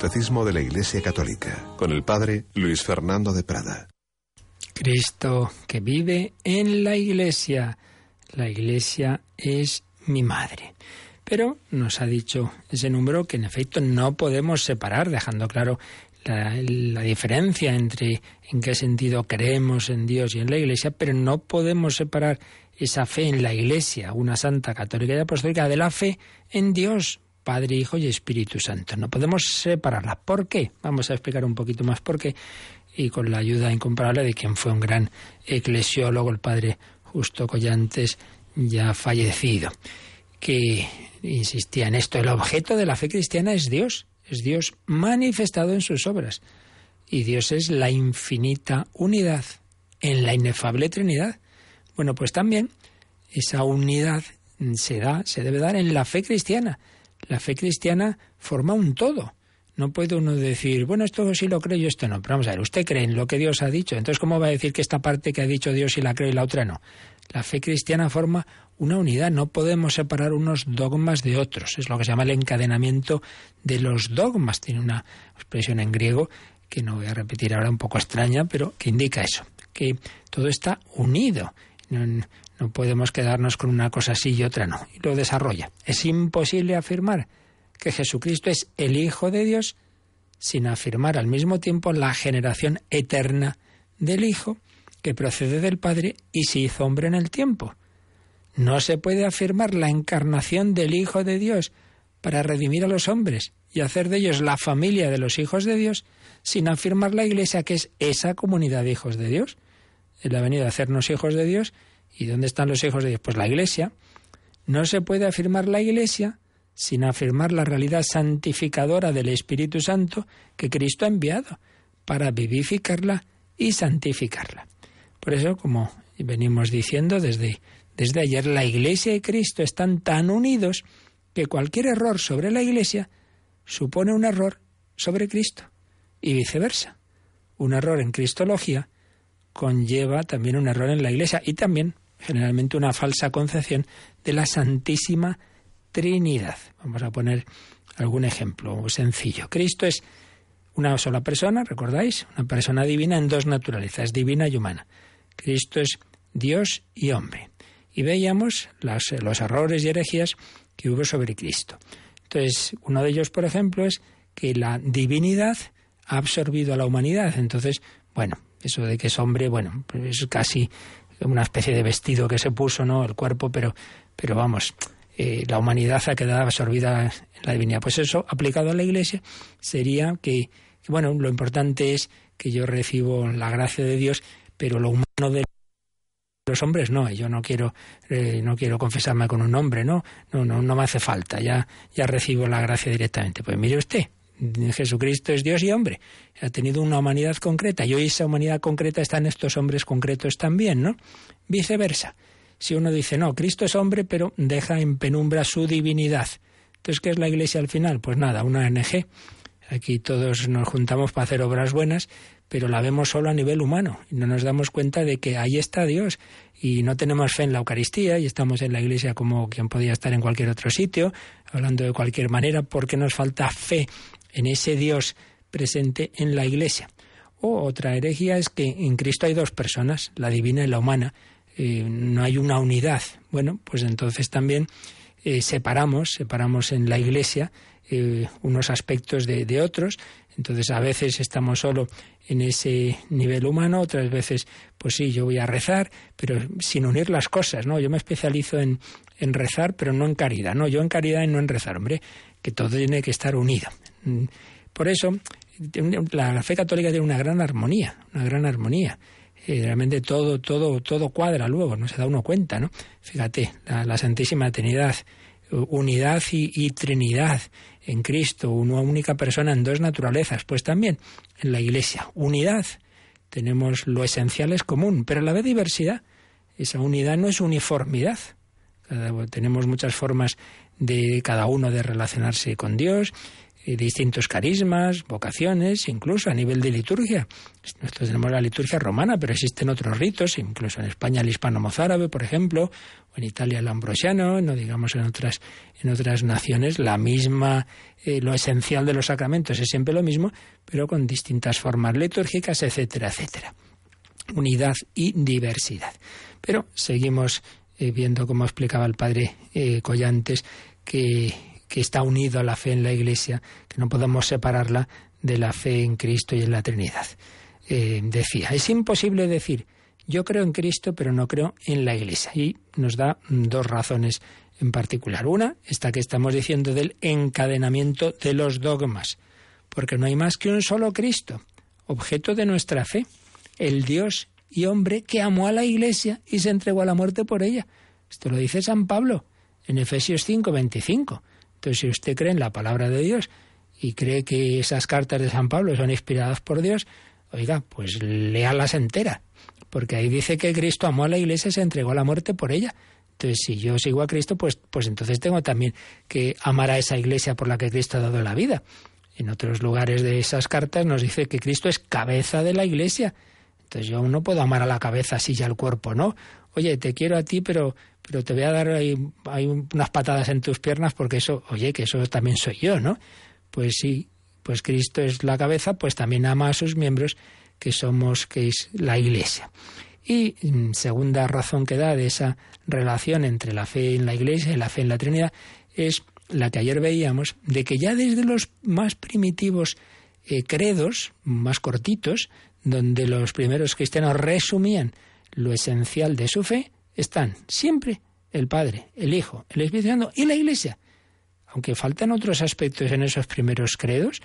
Speaker 5: Catecismo de la Iglesia Católica con el Padre Luis Fernando de Prada.
Speaker 2: Cristo que vive en la Iglesia. La Iglesia es mi madre. Pero nos ha dicho ese número que en efecto no podemos separar, dejando claro la, la, diferencia entre en qué sentido creemos en Dios y en la Iglesia, pero no podemos separar esa fe en la Iglesia, una santa católica y apostólica, de la fe en Dios, Padre, Hijo y Espíritu Santo. No podemos separarla. ¿Por qué? Vamos a explicar un poquito más por qué y con la ayuda incomparable de quien fue un gran eclesiólogo, el Padre Justo Collantes, ya fallecido, que insistía en esto. El objeto de la fe cristiana es Dios, es Dios manifestado en sus obras. Y Dios es la infinita unidad en la inefable Trinidad. Bueno, pues también esa unidad se da, se debe dar en la fe cristiana la fe cristiana forma un todo. No puede uno decir, bueno, esto sí lo creo y esto no. Pero vamos a ver, usted cree en lo que Dios ha dicho. Entonces, ¿cómo va a decir que esta parte que ha dicho Dios sí la creo y la otra no? La fe cristiana forma una unidad. No podemos separar unos dogmas de otros. Es lo que se llama el encadenamiento de los dogmas. Tiene una expresión en griego que no voy a repetir ahora, un poco extraña, pero que indica eso, que todo está unido. Podemos quedarnos con una cosa así y otra no. Y lo desarrolla. Es imposible afirmar que Jesucristo es el Hijo de Dios sin afirmar al mismo tiempo la generación eterna del Hijo que procede del Padre y se hizo hombre en el tiempo. No se puede afirmar la encarnación del Hijo de Dios para redimir a los hombres y hacer de ellos la familia de los hijos de Dios sin afirmar la Iglesia que es esa comunidad de hijos de Dios. Él ha venido a hacernos hijos de Dios ¿Y dónde están los hijos de Dios? Pues la Iglesia. No se puede afirmar la Iglesia sin afirmar la realidad santificadora del Espíritu Santo que Cristo ha enviado para vivificarla y santificarla. Por eso, como venimos diciendo desde, desde ayer, la Iglesia y Cristo están tan unidos que cualquier error sobre la Iglesia supone un error sobre Cristo y viceversa. Un error en Cristología conlleva también un error en la Iglesia y también generalmente una falsa concepción de la Santísima Trinidad. Vamos a poner algún ejemplo sencillo. Cristo es una sola persona, ¿recordáis? Una persona divina en dos naturalezas, divina y humana. Cristo es Dios y hombre. Y veíamos los errores y herejías que hubo sobre Cristo. Entonces, uno de ellos, por ejemplo, es que la divinidad ha absorbido a la humanidad. Entonces, bueno, eso de que es hombre, bueno, pues es casi una especie de vestido que se puso, ¿no? El cuerpo, pero, pero vamos, eh, la humanidad ha quedado absorbida en la divinidad. Pues eso, aplicado a la Iglesia, sería que, bueno, lo importante es que yo recibo la gracia de Dios, pero lo humano de los hombres no, yo no quiero, eh, no quiero confesarme con un hombre, no, no, no, no me hace falta, ya, ya recibo la gracia directamente. Pues mire usted, Jesucristo es Dios y hombre. Ha tenido una humanidad concreta y hoy esa humanidad concreta está en estos hombres concretos también, ¿no? Viceversa. Si uno dice, no, Cristo es hombre, pero deja en penumbra su divinidad. Entonces, ¿qué es la Iglesia al final? Pues nada, una ONG. Aquí todos nos juntamos para hacer obras buenas, pero la vemos solo a nivel humano y no nos damos cuenta de que ahí está Dios y no tenemos fe en la Eucaristía y estamos en la Iglesia como quien podía estar en cualquier otro sitio, hablando de cualquier manera, porque nos falta fe en ese Dios presente en la Iglesia. O otra herejía es que en Cristo hay dos personas, la divina y la humana. Eh, no hay una unidad. Bueno, pues entonces también eh, separamos, separamos en la Iglesia eh, unos aspectos de, otros. Entonces a veces estamos solo en ese nivel humano, otras veces, pues sí, yo voy a rezar, pero sin unir las cosas, ¿no? Yo me especializo en, en rezar, pero no en caridad, ¿no? Yo en caridad y no en rezar, hombre, que todo tiene que estar unido. Mm, por eso, la fe católica tiene una gran armonía, una gran armonía. Eh, realmente todo, todo, todo cuadra luego, no se da uno cuenta, ¿no? Fíjate, la, Santísima Trinidad, unidad y, Trinidad en Cristo, una única persona en dos naturalezas, pues también en la Iglesia, unidad, tenemos lo esencial es común, pero a la vez diversidad. Esa unidad no es uniformidad. tenemos muchas formas de cada uno de relacionarse con Dios distintos carismas, vocaciones, incluso a nivel de liturgia. Nosotros tenemos la liturgia romana, pero existen otros ritos, incluso en España el hispano-mozárabe, por ejemplo, o en Italia el ambrosiano, no digamos en otras, en otras naciones, la misma, eh, lo esencial de los sacramentos es siempre lo mismo, pero con distintas formas litúrgicas, etcétera, etcétera. Unidad y diversidad. Pero seguimos eh, viendo, como explicaba el padre eh, Collantes, que que está unido a la fe en la Iglesia, que no podemos separarla de la fe en Cristo y en la Trinidad. Eh, decía, es imposible decir, yo creo en Cristo, pero no creo en la Iglesia. Y nos da dos razones en particular. Una, esta que estamos diciendo del encadenamiento de los dogmas, porque no hay más que un solo Cristo, objeto de nuestra fe, el Dios y hombre que amó a la Iglesia y se entregó a la muerte por ella. Esto lo dice San Pablo en Efesios 5, 25. Entonces, si usted cree en la palabra de Dios y cree que esas cartas de San Pablo son inspiradas por Dios, oiga, pues léalas entera, porque ahí dice que Cristo amó a la iglesia y se entregó a la muerte por ella. Entonces, si yo sigo a Cristo, pues, pues entonces tengo también que amar a esa iglesia por la que Cristo ha dado la vida. En otros lugares de esas cartas nos dice que Cristo es cabeza de la iglesia. Entonces yo no puedo amar a la cabeza si ya el cuerpo no. Oye, te quiero a ti, pero pero te voy a dar ahí, unas patadas en tus piernas porque eso, oye, que eso también soy yo, ¿no? Pues sí, pues Cristo es la cabeza, pues también ama a sus miembros, que somos, que es la Iglesia. Y mm, segunda razón que da de esa relación entre la fe en la Iglesia y la fe en la Trinidad es la que ayer veíamos, de que ya desde los más primitivos eh, credos, más cortitos, donde los primeros cristianos resumían lo esencial de su fe, están siempre el Padre, el Hijo, el Espíritu Santo y la Iglesia. Aunque faltan otros aspectos en esos primeros credos,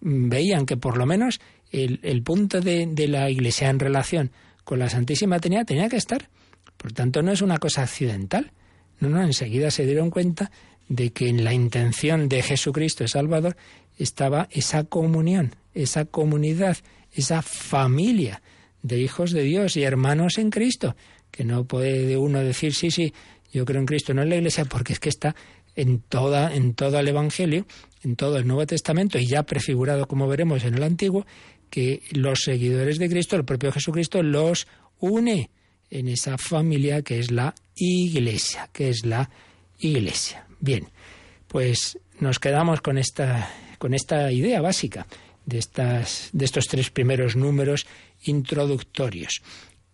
Speaker 2: mm, veían que por lo menos el, punto de, de, la Iglesia en relación con la Santísima Trinidad tenía que estar. Por tanto, no es una cosa accidental. No, no, enseguida se dieron cuenta de que en la intención de Jesucristo el Salvador estaba esa comunión, esa comunidad, esa familia de hijos de Dios y hermanos en Cristo que no puede uno decir, sí, sí, yo creo en Cristo, no en la Iglesia, porque es que está en, toda, en todo el Evangelio, en todo el Nuevo Testamento, y ya prefigurado, como veremos, en el Antiguo, que los seguidores de Cristo, el propio Jesucristo, los une en esa familia que es la Iglesia, que es la Iglesia. Bien, pues nos quedamos con esta, con esta idea básica de, estas, de estos tres primeros números introductorios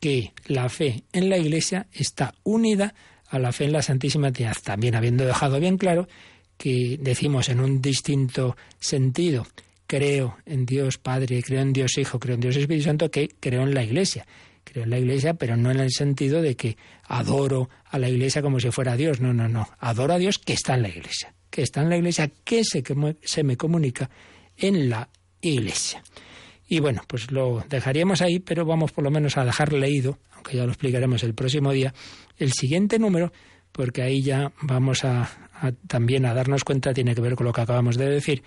Speaker 2: que la fe en la Iglesia está unida a la fe en la Santísima Trinidad, también habiendo dejado bien claro que decimos en un distinto sentido, creo en Dios Padre, creo en Dios Hijo, creo en Dios Espíritu Santo, que creo en la Iglesia. Creo en la Iglesia, pero no en el sentido de que adoro a la Iglesia como si fuera Dios. No, no, no. Adoro a Dios que está en la Iglesia. Que está en la Iglesia, que se, que se me comunica en la Iglesia. Y bueno, pues lo dejaríamos ahí, pero vamos por lo menos a dejar leído, aunque ya lo explicaremos el próximo día, el siguiente número, porque ahí ya vamos a, también a darnos cuenta, tiene que ver con lo que acabamos de decir,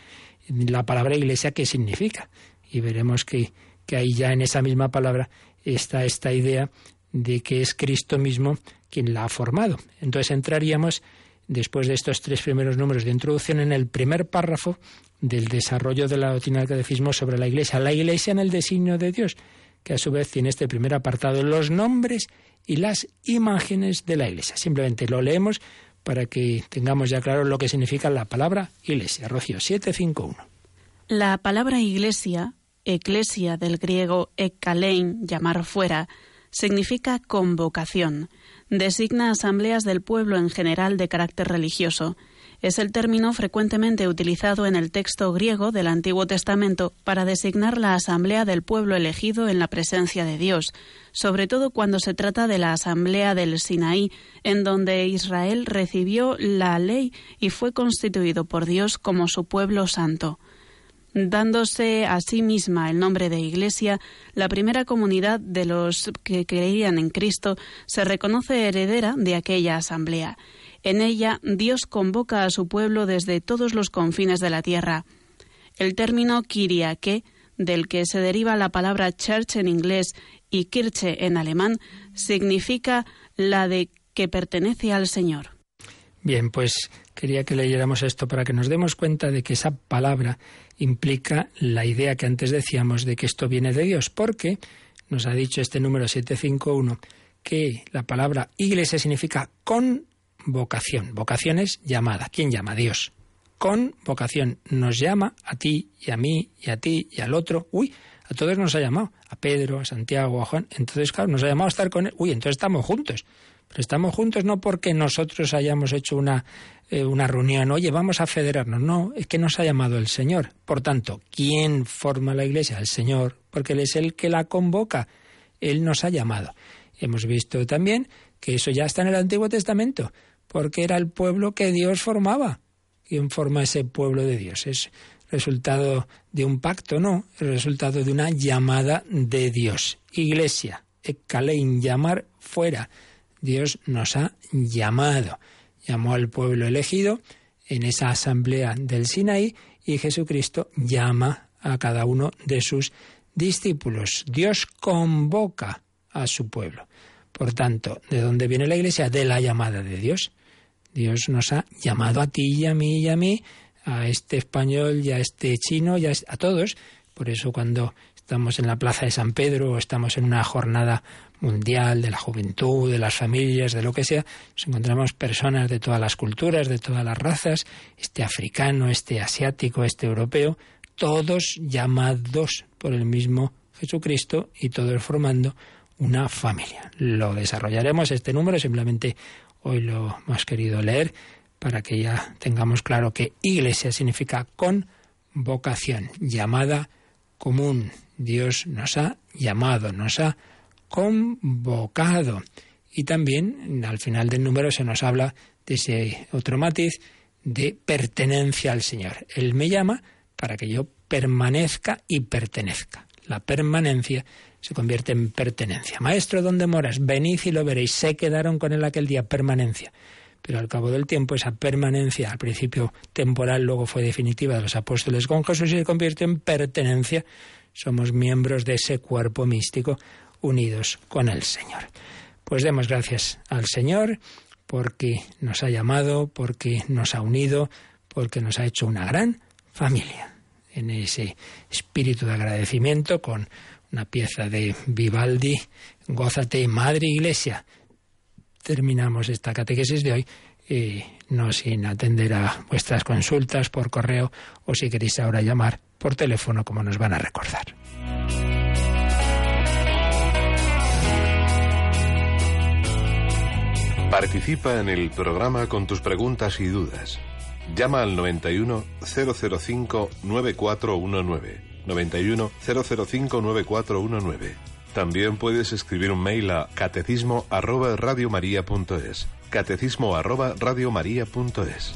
Speaker 2: la palabra iglesia, qué significa. Y veremos que, que ahí ya en esa misma palabra está esta idea de que es Cristo mismo quien la ha formado. Entonces entraríamos, después de estos tres primeros números de introducción, en el primer párrafo del desarrollo de la doctrina del catecismo sobre la Iglesia. La Iglesia en el designio de Dios, que a su vez tiene este primer apartado, los nombres y las imágenes de la Iglesia. Simplemente lo leemos para que tengamos ya claro lo que significa la palabra Iglesia. Rocío 751.
Speaker 3: La palabra Iglesia, eclesia del griego ekkalein, llamar fuera, significa convocación. Designa asambleas del pueblo en general de carácter religioso Es el término frecuentemente utilizado en el texto griego del Antiguo Testamento para designar la asamblea del pueblo elegido en la presencia de Dios, sobre todo cuando se trata de la asamblea del Sinaí, en donde Israel recibió la ley y fue constituido por Dios como su pueblo santo. Dándose a sí misma el nombre de Iglesia, la primera comunidad de los que creían en Cristo se reconoce heredera de aquella asamblea en ella, Dios convoca a su pueblo desde todos los confines de la tierra. El término Kyriake, del que se deriva la palabra church en inglés y Kirche en alemán, significa la de que pertenece al Señor.
Speaker 2: Bien, pues quería que leyéramos esto para que nos demos cuenta de que esa palabra implica la idea que antes decíamos de que esto viene de Dios, porque nos ha dicho este número 751 que la palabra iglesia significa con vocación. Vocación es llamada. ¿Quién llama? Dios. Con vocación nos llama a ti y a mí y a ti y al otro. Uy, a todos nos ha llamado. A Pedro, a Santiago, a Juan. Entonces, claro, nos ha llamado a estar con él. Uy, entonces estamos juntos. Pero estamos juntos no porque nosotros hayamos hecho una, eh, una reunión, oye, vamos a federarnos. No, es que nos ha llamado el Señor. Por tanto, ¿quién forma la iglesia? El Señor, porque Él es el que la convoca. Él nos ha llamado. Hemos visto también que eso ya está en el Antiguo Testamento porque era el pueblo que Dios formaba. ¿Quién forma ese pueblo de Dios? Es resultado de un pacto, no, es resultado de una llamada de Dios. Iglesia, Ekalein, llamar fuera. Dios nos ha llamado. Llamó al pueblo elegido en esa asamblea del Sinaí y Jesucristo llama a cada uno de sus discípulos. Dios convoca a su pueblo. Por tanto, ¿de dónde viene la Iglesia? De la llamada de Dios. Dios nos ha llamado a ti y a mí y a mí, a este español y a este chino y a, todos. Por eso cuando estamos en la Plaza de San Pedro o estamos en una jornada mundial de la juventud, de las familias, de lo que sea, nos encontramos personas de todas las culturas, de todas las razas, este africano, este asiático, este europeo, todos llamados por el mismo Jesucristo y todos formando una familia. Lo desarrollaremos este número, simplemente Hoy lo hemos querido leer para que ya tengamos claro que iglesia significa con vocación, llamada común. Dios nos ha llamado, nos ha convocado. Y también al final del número se nos habla de ese otro matiz de pertenencia al Señor. Él me llama para que yo permanezca y pertenezca. La permanencia se convierte en pertenencia. Maestro, ¿dónde moras? Venid y lo veréis. Se quedaron con él aquel día, permanencia. Pero al cabo del tiempo, esa permanencia, al principio temporal, luego fue definitiva de los apóstoles con Jesús y se convirtió en pertenencia. Somos miembros de ese cuerpo místico unidos con el Señor. Pues demos gracias al Señor porque nos ha llamado, porque nos ha unido, porque nos ha hecho una gran familia. En ese espíritu de agradecimiento con una pieza de Vivaldi, Gózate, Madre Iglesia. Terminamos esta catequesis de hoy, y no sin atender a vuestras consultas por correo o si queréis ahora llamar por teléfono, como nos van a recordar.
Speaker 5: Participa en el programa con tus preguntas y dudas. Llama al 91 005 9419 91 005 9419. También puedes escribir un mail a catecismo arroba radiomaria.es. Catecismo arroba radiomaria.es.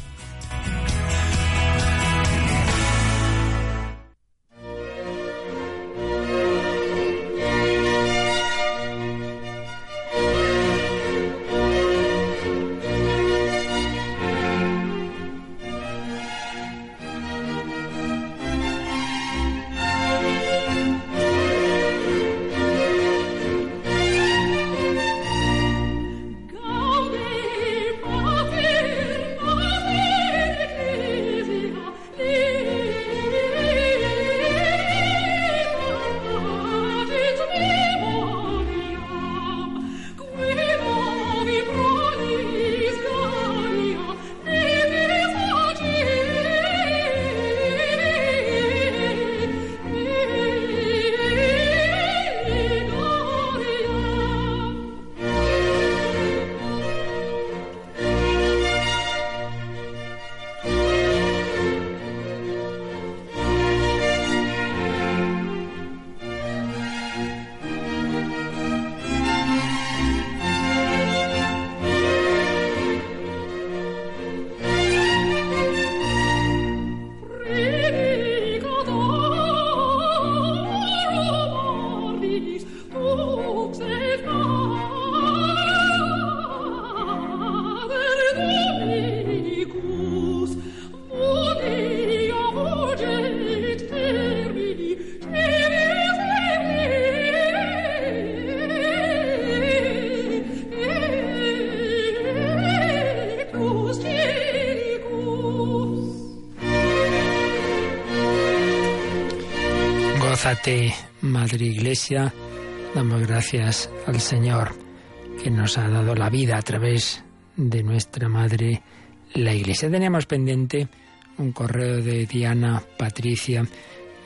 Speaker 2: Madre Iglesia. Damos gracias al Señor que nos ha dado la vida a través de nuestra Madre, la Iglesia. Teníamos pendiente un correo de Diana Patricia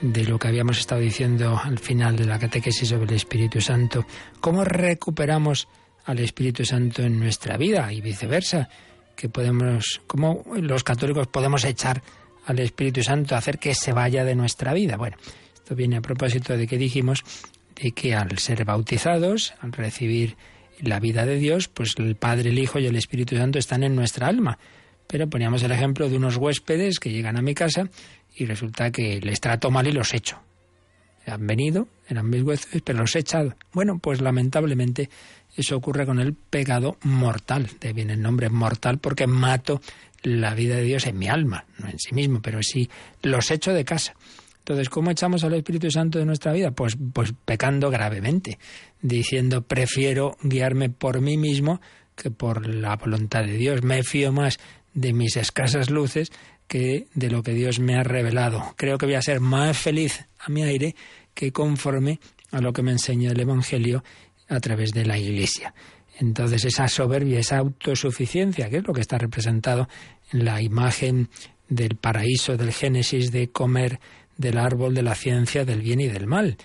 Speaker 2: de lo que habíamos estado diciendo al final de la catequesis sobre el Espíritu Santo. ¿Cómo recuperamos al Espíritu Santo en nuestra vida y viceversa? Que podemos, cómo los católicos podemos echar al Espíritu Santo, hacer que se vaya de nuestra vida. Bueno, esto viene a propósito de que dijimos de que al ser bautizados, al recibir la vida de Dios, pues el Padre, el Hijo y el Espíritu Santo están en nuestra alma. Pero poníamos el ejemplo de unos huéspedes que llegan a mi casa y resulta que les trato mal y los echo. Han venido, eran mis huéspedes, pero los he echado. Bueno, pues lamentablemente eso ocurre con el pecado mortal. De viene el nombre mortal porque mato la vida de Dios en mi alma, no en sí mismo, pero sí los echo de casa. Entonces, ¿cómo echamos al Espíritu Santo de nuestra vida? Pues, pues pecando gravemente, diciendo prefiero guiarme por mí mismo que por la voluntad de Dios. Me fío más de mis escasas luces que de lo que Dios me ha revelado. Creo que voy a ser más feliz a mi aire que conforme a lo que me enseña el Evangelio a través de la Iglesia. Entonces esa soberbia, esa autosuficiencia, que es lo que está representado en la imagen del paraíso del Génesis de comer del árbol de la ciencia del bien y del mal.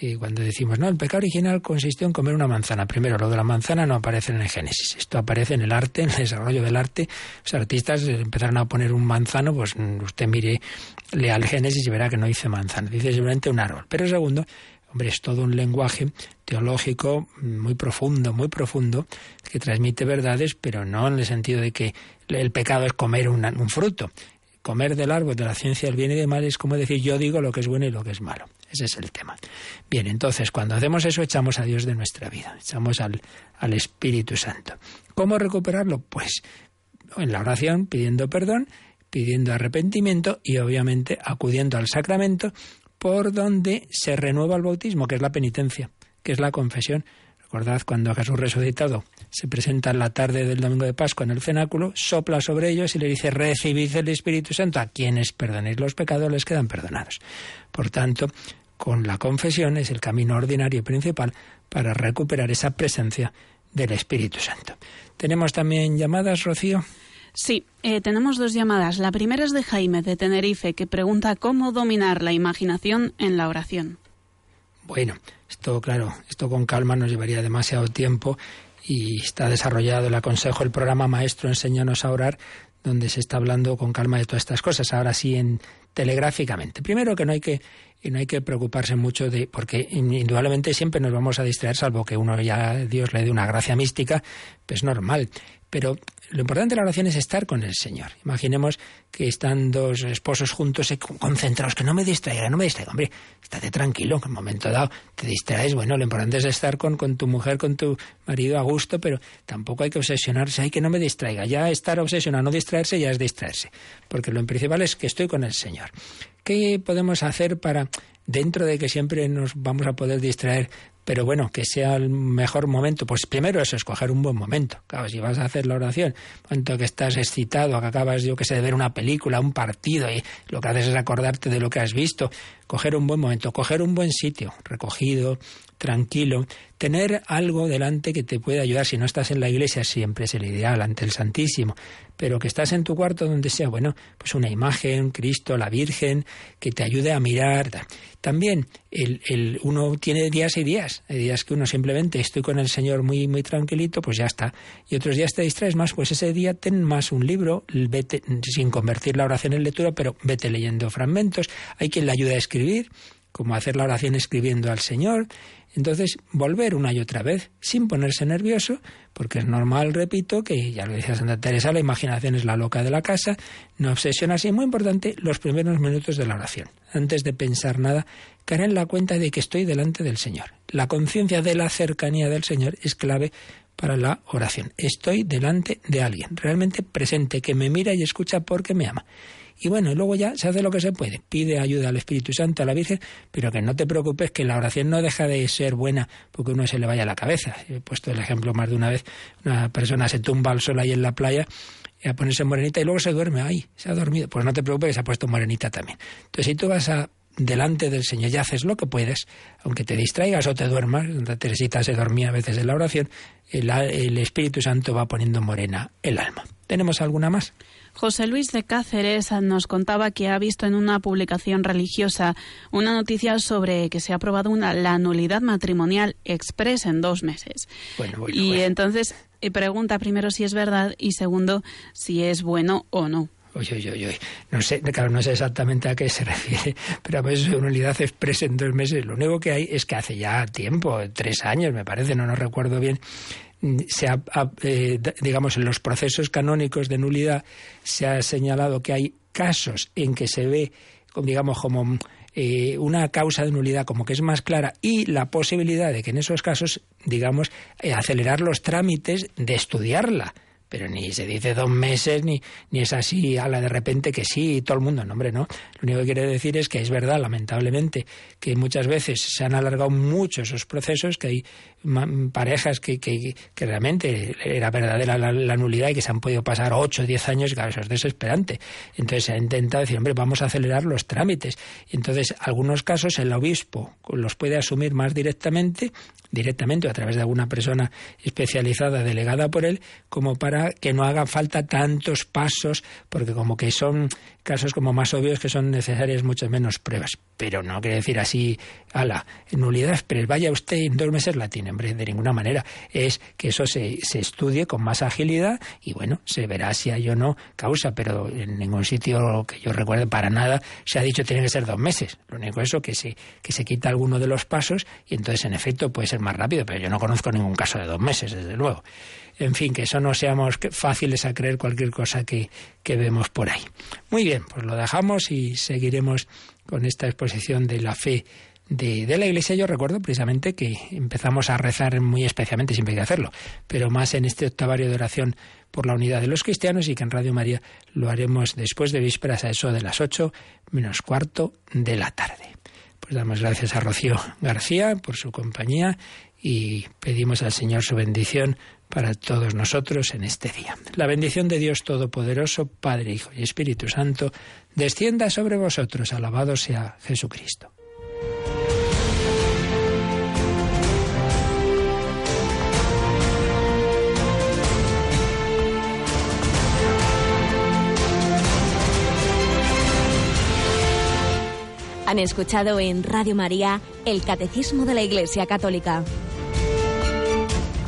Speaker 2: Y cuando decimos, no, el pecado original consistió en comer una manzana. Primero, lo de la manzana no aparece en el Génesis. Esto aparece en el arte, en el desarrollo del arte. Los artistas empezaron a poner un manzano, pues usted mire, lea el Génesis y verá que no dice manzana, dice simplemente un árbol. Pero segundo, hombre, es todo un lenguaje teológico muy profundo, muy profundo, que transmite verdades, pero no en el sentido de que el pecado es comer un fruto comer del árbol de la ciencia del bien y del mal es como decir yo digo lo que es bueno y lo que es malo. Ese es el tema. Bien, entonces cuando hacemos eso echamos a Dios de nuestra vida, echamos al, al Espíritu Santo. ¿Cómo recuperarlo? Pues en la oración pidiendo perdón, pidiendo arrepentimiento y obviamente acudiendo al sacramento por donde se renueva el bautismo, que es la penitencia, que es la confesión. Recordad cuando Jesús resucitado se presenta en la tarde del domingo de Pascua en el cenáculo, sopla sobre ellos y le dice, recibid el Espíritu Santo. A quienes perdonéis los pecados les quedan perdonados. Por tanto, con la confesión es el camino ordinario y principal para recuperar esa presencia del Espíritu Santo. ¿Tenemos también llamadas, Rocío?
Speaker 3: Sí, eh, tenemos dos llamadas. La primera es de Jaime, de Tenerife, que pregunta cómo dominar la imaginación en la oración.
Speaker 2: Bueno, esto, claro, esto con calma nos llevaría demasiado tiempo y está desarrollado el aconsejo, el programa maestro Enséñanos a orar, donde se está hablando con calma de todas estas cosas. Ahora sí, en telegráficamente. Primero que no hay que no hay que preocuparse mucho de porque indudablemente siempre nos vamos a distraer salvo que uno ya Dios le dé una gracia mística, pues normal. Pero lo importante de la oración es estar con el Señor. Imaginemos que están dos esposos juntos concentrados, que no me distraiga, no me distraiga. Hombre, estate tranquilo, que en un momento dado te distraes. Bueno, lo importante es estar con, con tu mujer, con tu marido a gusto, pero tampoco hay que obsesionarse, hay que no me distraiga. Ya estar obsesionado, no distraerse, ya es distraerse. Porque lo principal es que estoy con el Señor. ¿Qué podemos hacer para, dentro de que siempre nos vamos a poder distraer, pero bueno, que sea el mejor momento. Pues primero eso, escoger un buen momento. Claro, si vas a hacer la oración, cuanto que estás excitado, que acabas, yo que sé, de ver una película, un partido, y lo que haces es acordarte de lo que has visto, coger un buen momento, coger un buen sitio, recogido, tranquilo, tener algo delante que te pueda ayudar. Si no estás en la iglesia, siempre es el ideal, ante el Santísimo, pero que estás en tu cuarto donde sea, bueno, pues una imagen, Cristo, la Virgen, que te ayude a mirar. También el, el, uno tiene días y días. Hay días que uno simplemente estoy con el Señor muy, muy tranquilito, pues ya está. Y otros días te distraes más, pues ese día ten más un libro, vete, sin convertir la oración en lectura, pero vete leyendo fragmentos. Hay quien le ayuda a escribir, como hacer la oración escribiendo al Señor. Entonces, volver una y otra vez, sin ponerse nervioso, porque es normal, repito, que ya lo decía Santa Teresa, la imaginación es la loca de la casa, no obsesiona así. Muy importante, los primeros minutos de la oración. Antes de pensar nada, caer en la cuenta de que estoy delante del Señor. La conciencia de la cercanía del Señor es clave para la oración. Estoy delante de alguien, realmente presente, que me mira y escucha porque me ama. Y bueno, luego ya se hace lo que se puede. Pide ayuda al Espíritu Santo, a la Virgen, pero que no te preocupes que la oración no deja de ser buena porque uno se le vaya a la cabeza. He puesto el ejemplo más de una vez. Una persona se tumba al sol ahí en la playa y a ponerse morenita y luego se duerme. ahí se ha dormido. Pues no te preocupes se ha puesto morenita también. Entonces, si tú vas a delante del Señor y haces lo que puedes, aunque te distraigas o te duermas, Santa Teresita se dormía a veces en la oración, el, el Espíritu Santo va poniendo morena el alma. ¿Tenemos alguna más?
Speaker 3: José Luis de Cáceres nos contaba que ha visto en una publicación religiosa una noticia sobre que se ha aprobado una, la nulidad matrimonial express en dos meses. y entonces eh, pregunta primero si es verdad y segundo si es bueno o no.
Speaker 2: Oye, oye, oye, no sé, claro, no sé exactamente a qué se refiere, pero a veces una unidad expresa en dos meses. Lo único que hay es que hace ya tiempo, tres años me parece, no, no recuerdo bien, se ha, eh, digamos, en los procesos canónicos de nulidad se ha señalado que hay casos en que se ve, digamos, como eh, una causa de nulidad como que es más clara y la posibilidad de que en esos casos, digamos, eh, acelerar los trámites de estudiarla pero ni se dice dos meses, ni, ni es así a la de repente que sí, todo el mundo, no, hombre, no. Lo único que quiere decir es que es verdad, lamentablemente, que muchas veces se han alargado mucho esos procesos, que hay parejas que, que, que realmente era verdadera la, nulidad y que se han podido pasar ocho o diez años, y claro, eso es desesperante. Entonces se ha intentado decir, hombre, vamos a acelerar los trámites. Y entonces, algunos casos, el obispo los puede asumir más directamente, directamente o a través de alguna persona especializada delegada por él, como para que no haga falta tantos pasos, porque como que son casos como más obvios que son necesarias muchas menos pruebas. Pero no quiere decir así, ala, nulidad, pero vaya usted en dos meses la tiene, hombre, de ninguna manera. Es que eso se, se estudie con más agilidad y bueno, se verá si hay o no causa, pero en ningún sitio que yo recuerde para nada se ha dicho tiene que ser dos meses. Lo único eso que se, que se quita alguno de los pasos y entonces en efecto puede ser más rápido, pero yo no conozco ningún caso de dos meses, desde luego. En fin, que eso no seamos fáciles a creer cualquier cosa que, que vemos por ahí. Muy bien, pues lo dejamos y seguiremos con esta exposición de la fe de, de, la Iglesia, yo recuerdo precisamente que empezamos a rezar muy especialmente, siempre hay que hacerlo, pero más en este octavario de oración por la unidad de los cristianos y que en Radio María lo haremos después de vísperas a eso de las ocho menos cuarto de la tarde. Pues damos gracias a Rocío García por su compañía y pedimos al Señor su bendición para todos nosotros en este día. La bendición de Dios Todopoderoso, Padre, Hijo y Espíritu Santo, descienda sobre vosotros. Alabado sea Jesucristo.
Speaker 1: Han escuchado en Radio María el Catecismo de la Iglesia Católica.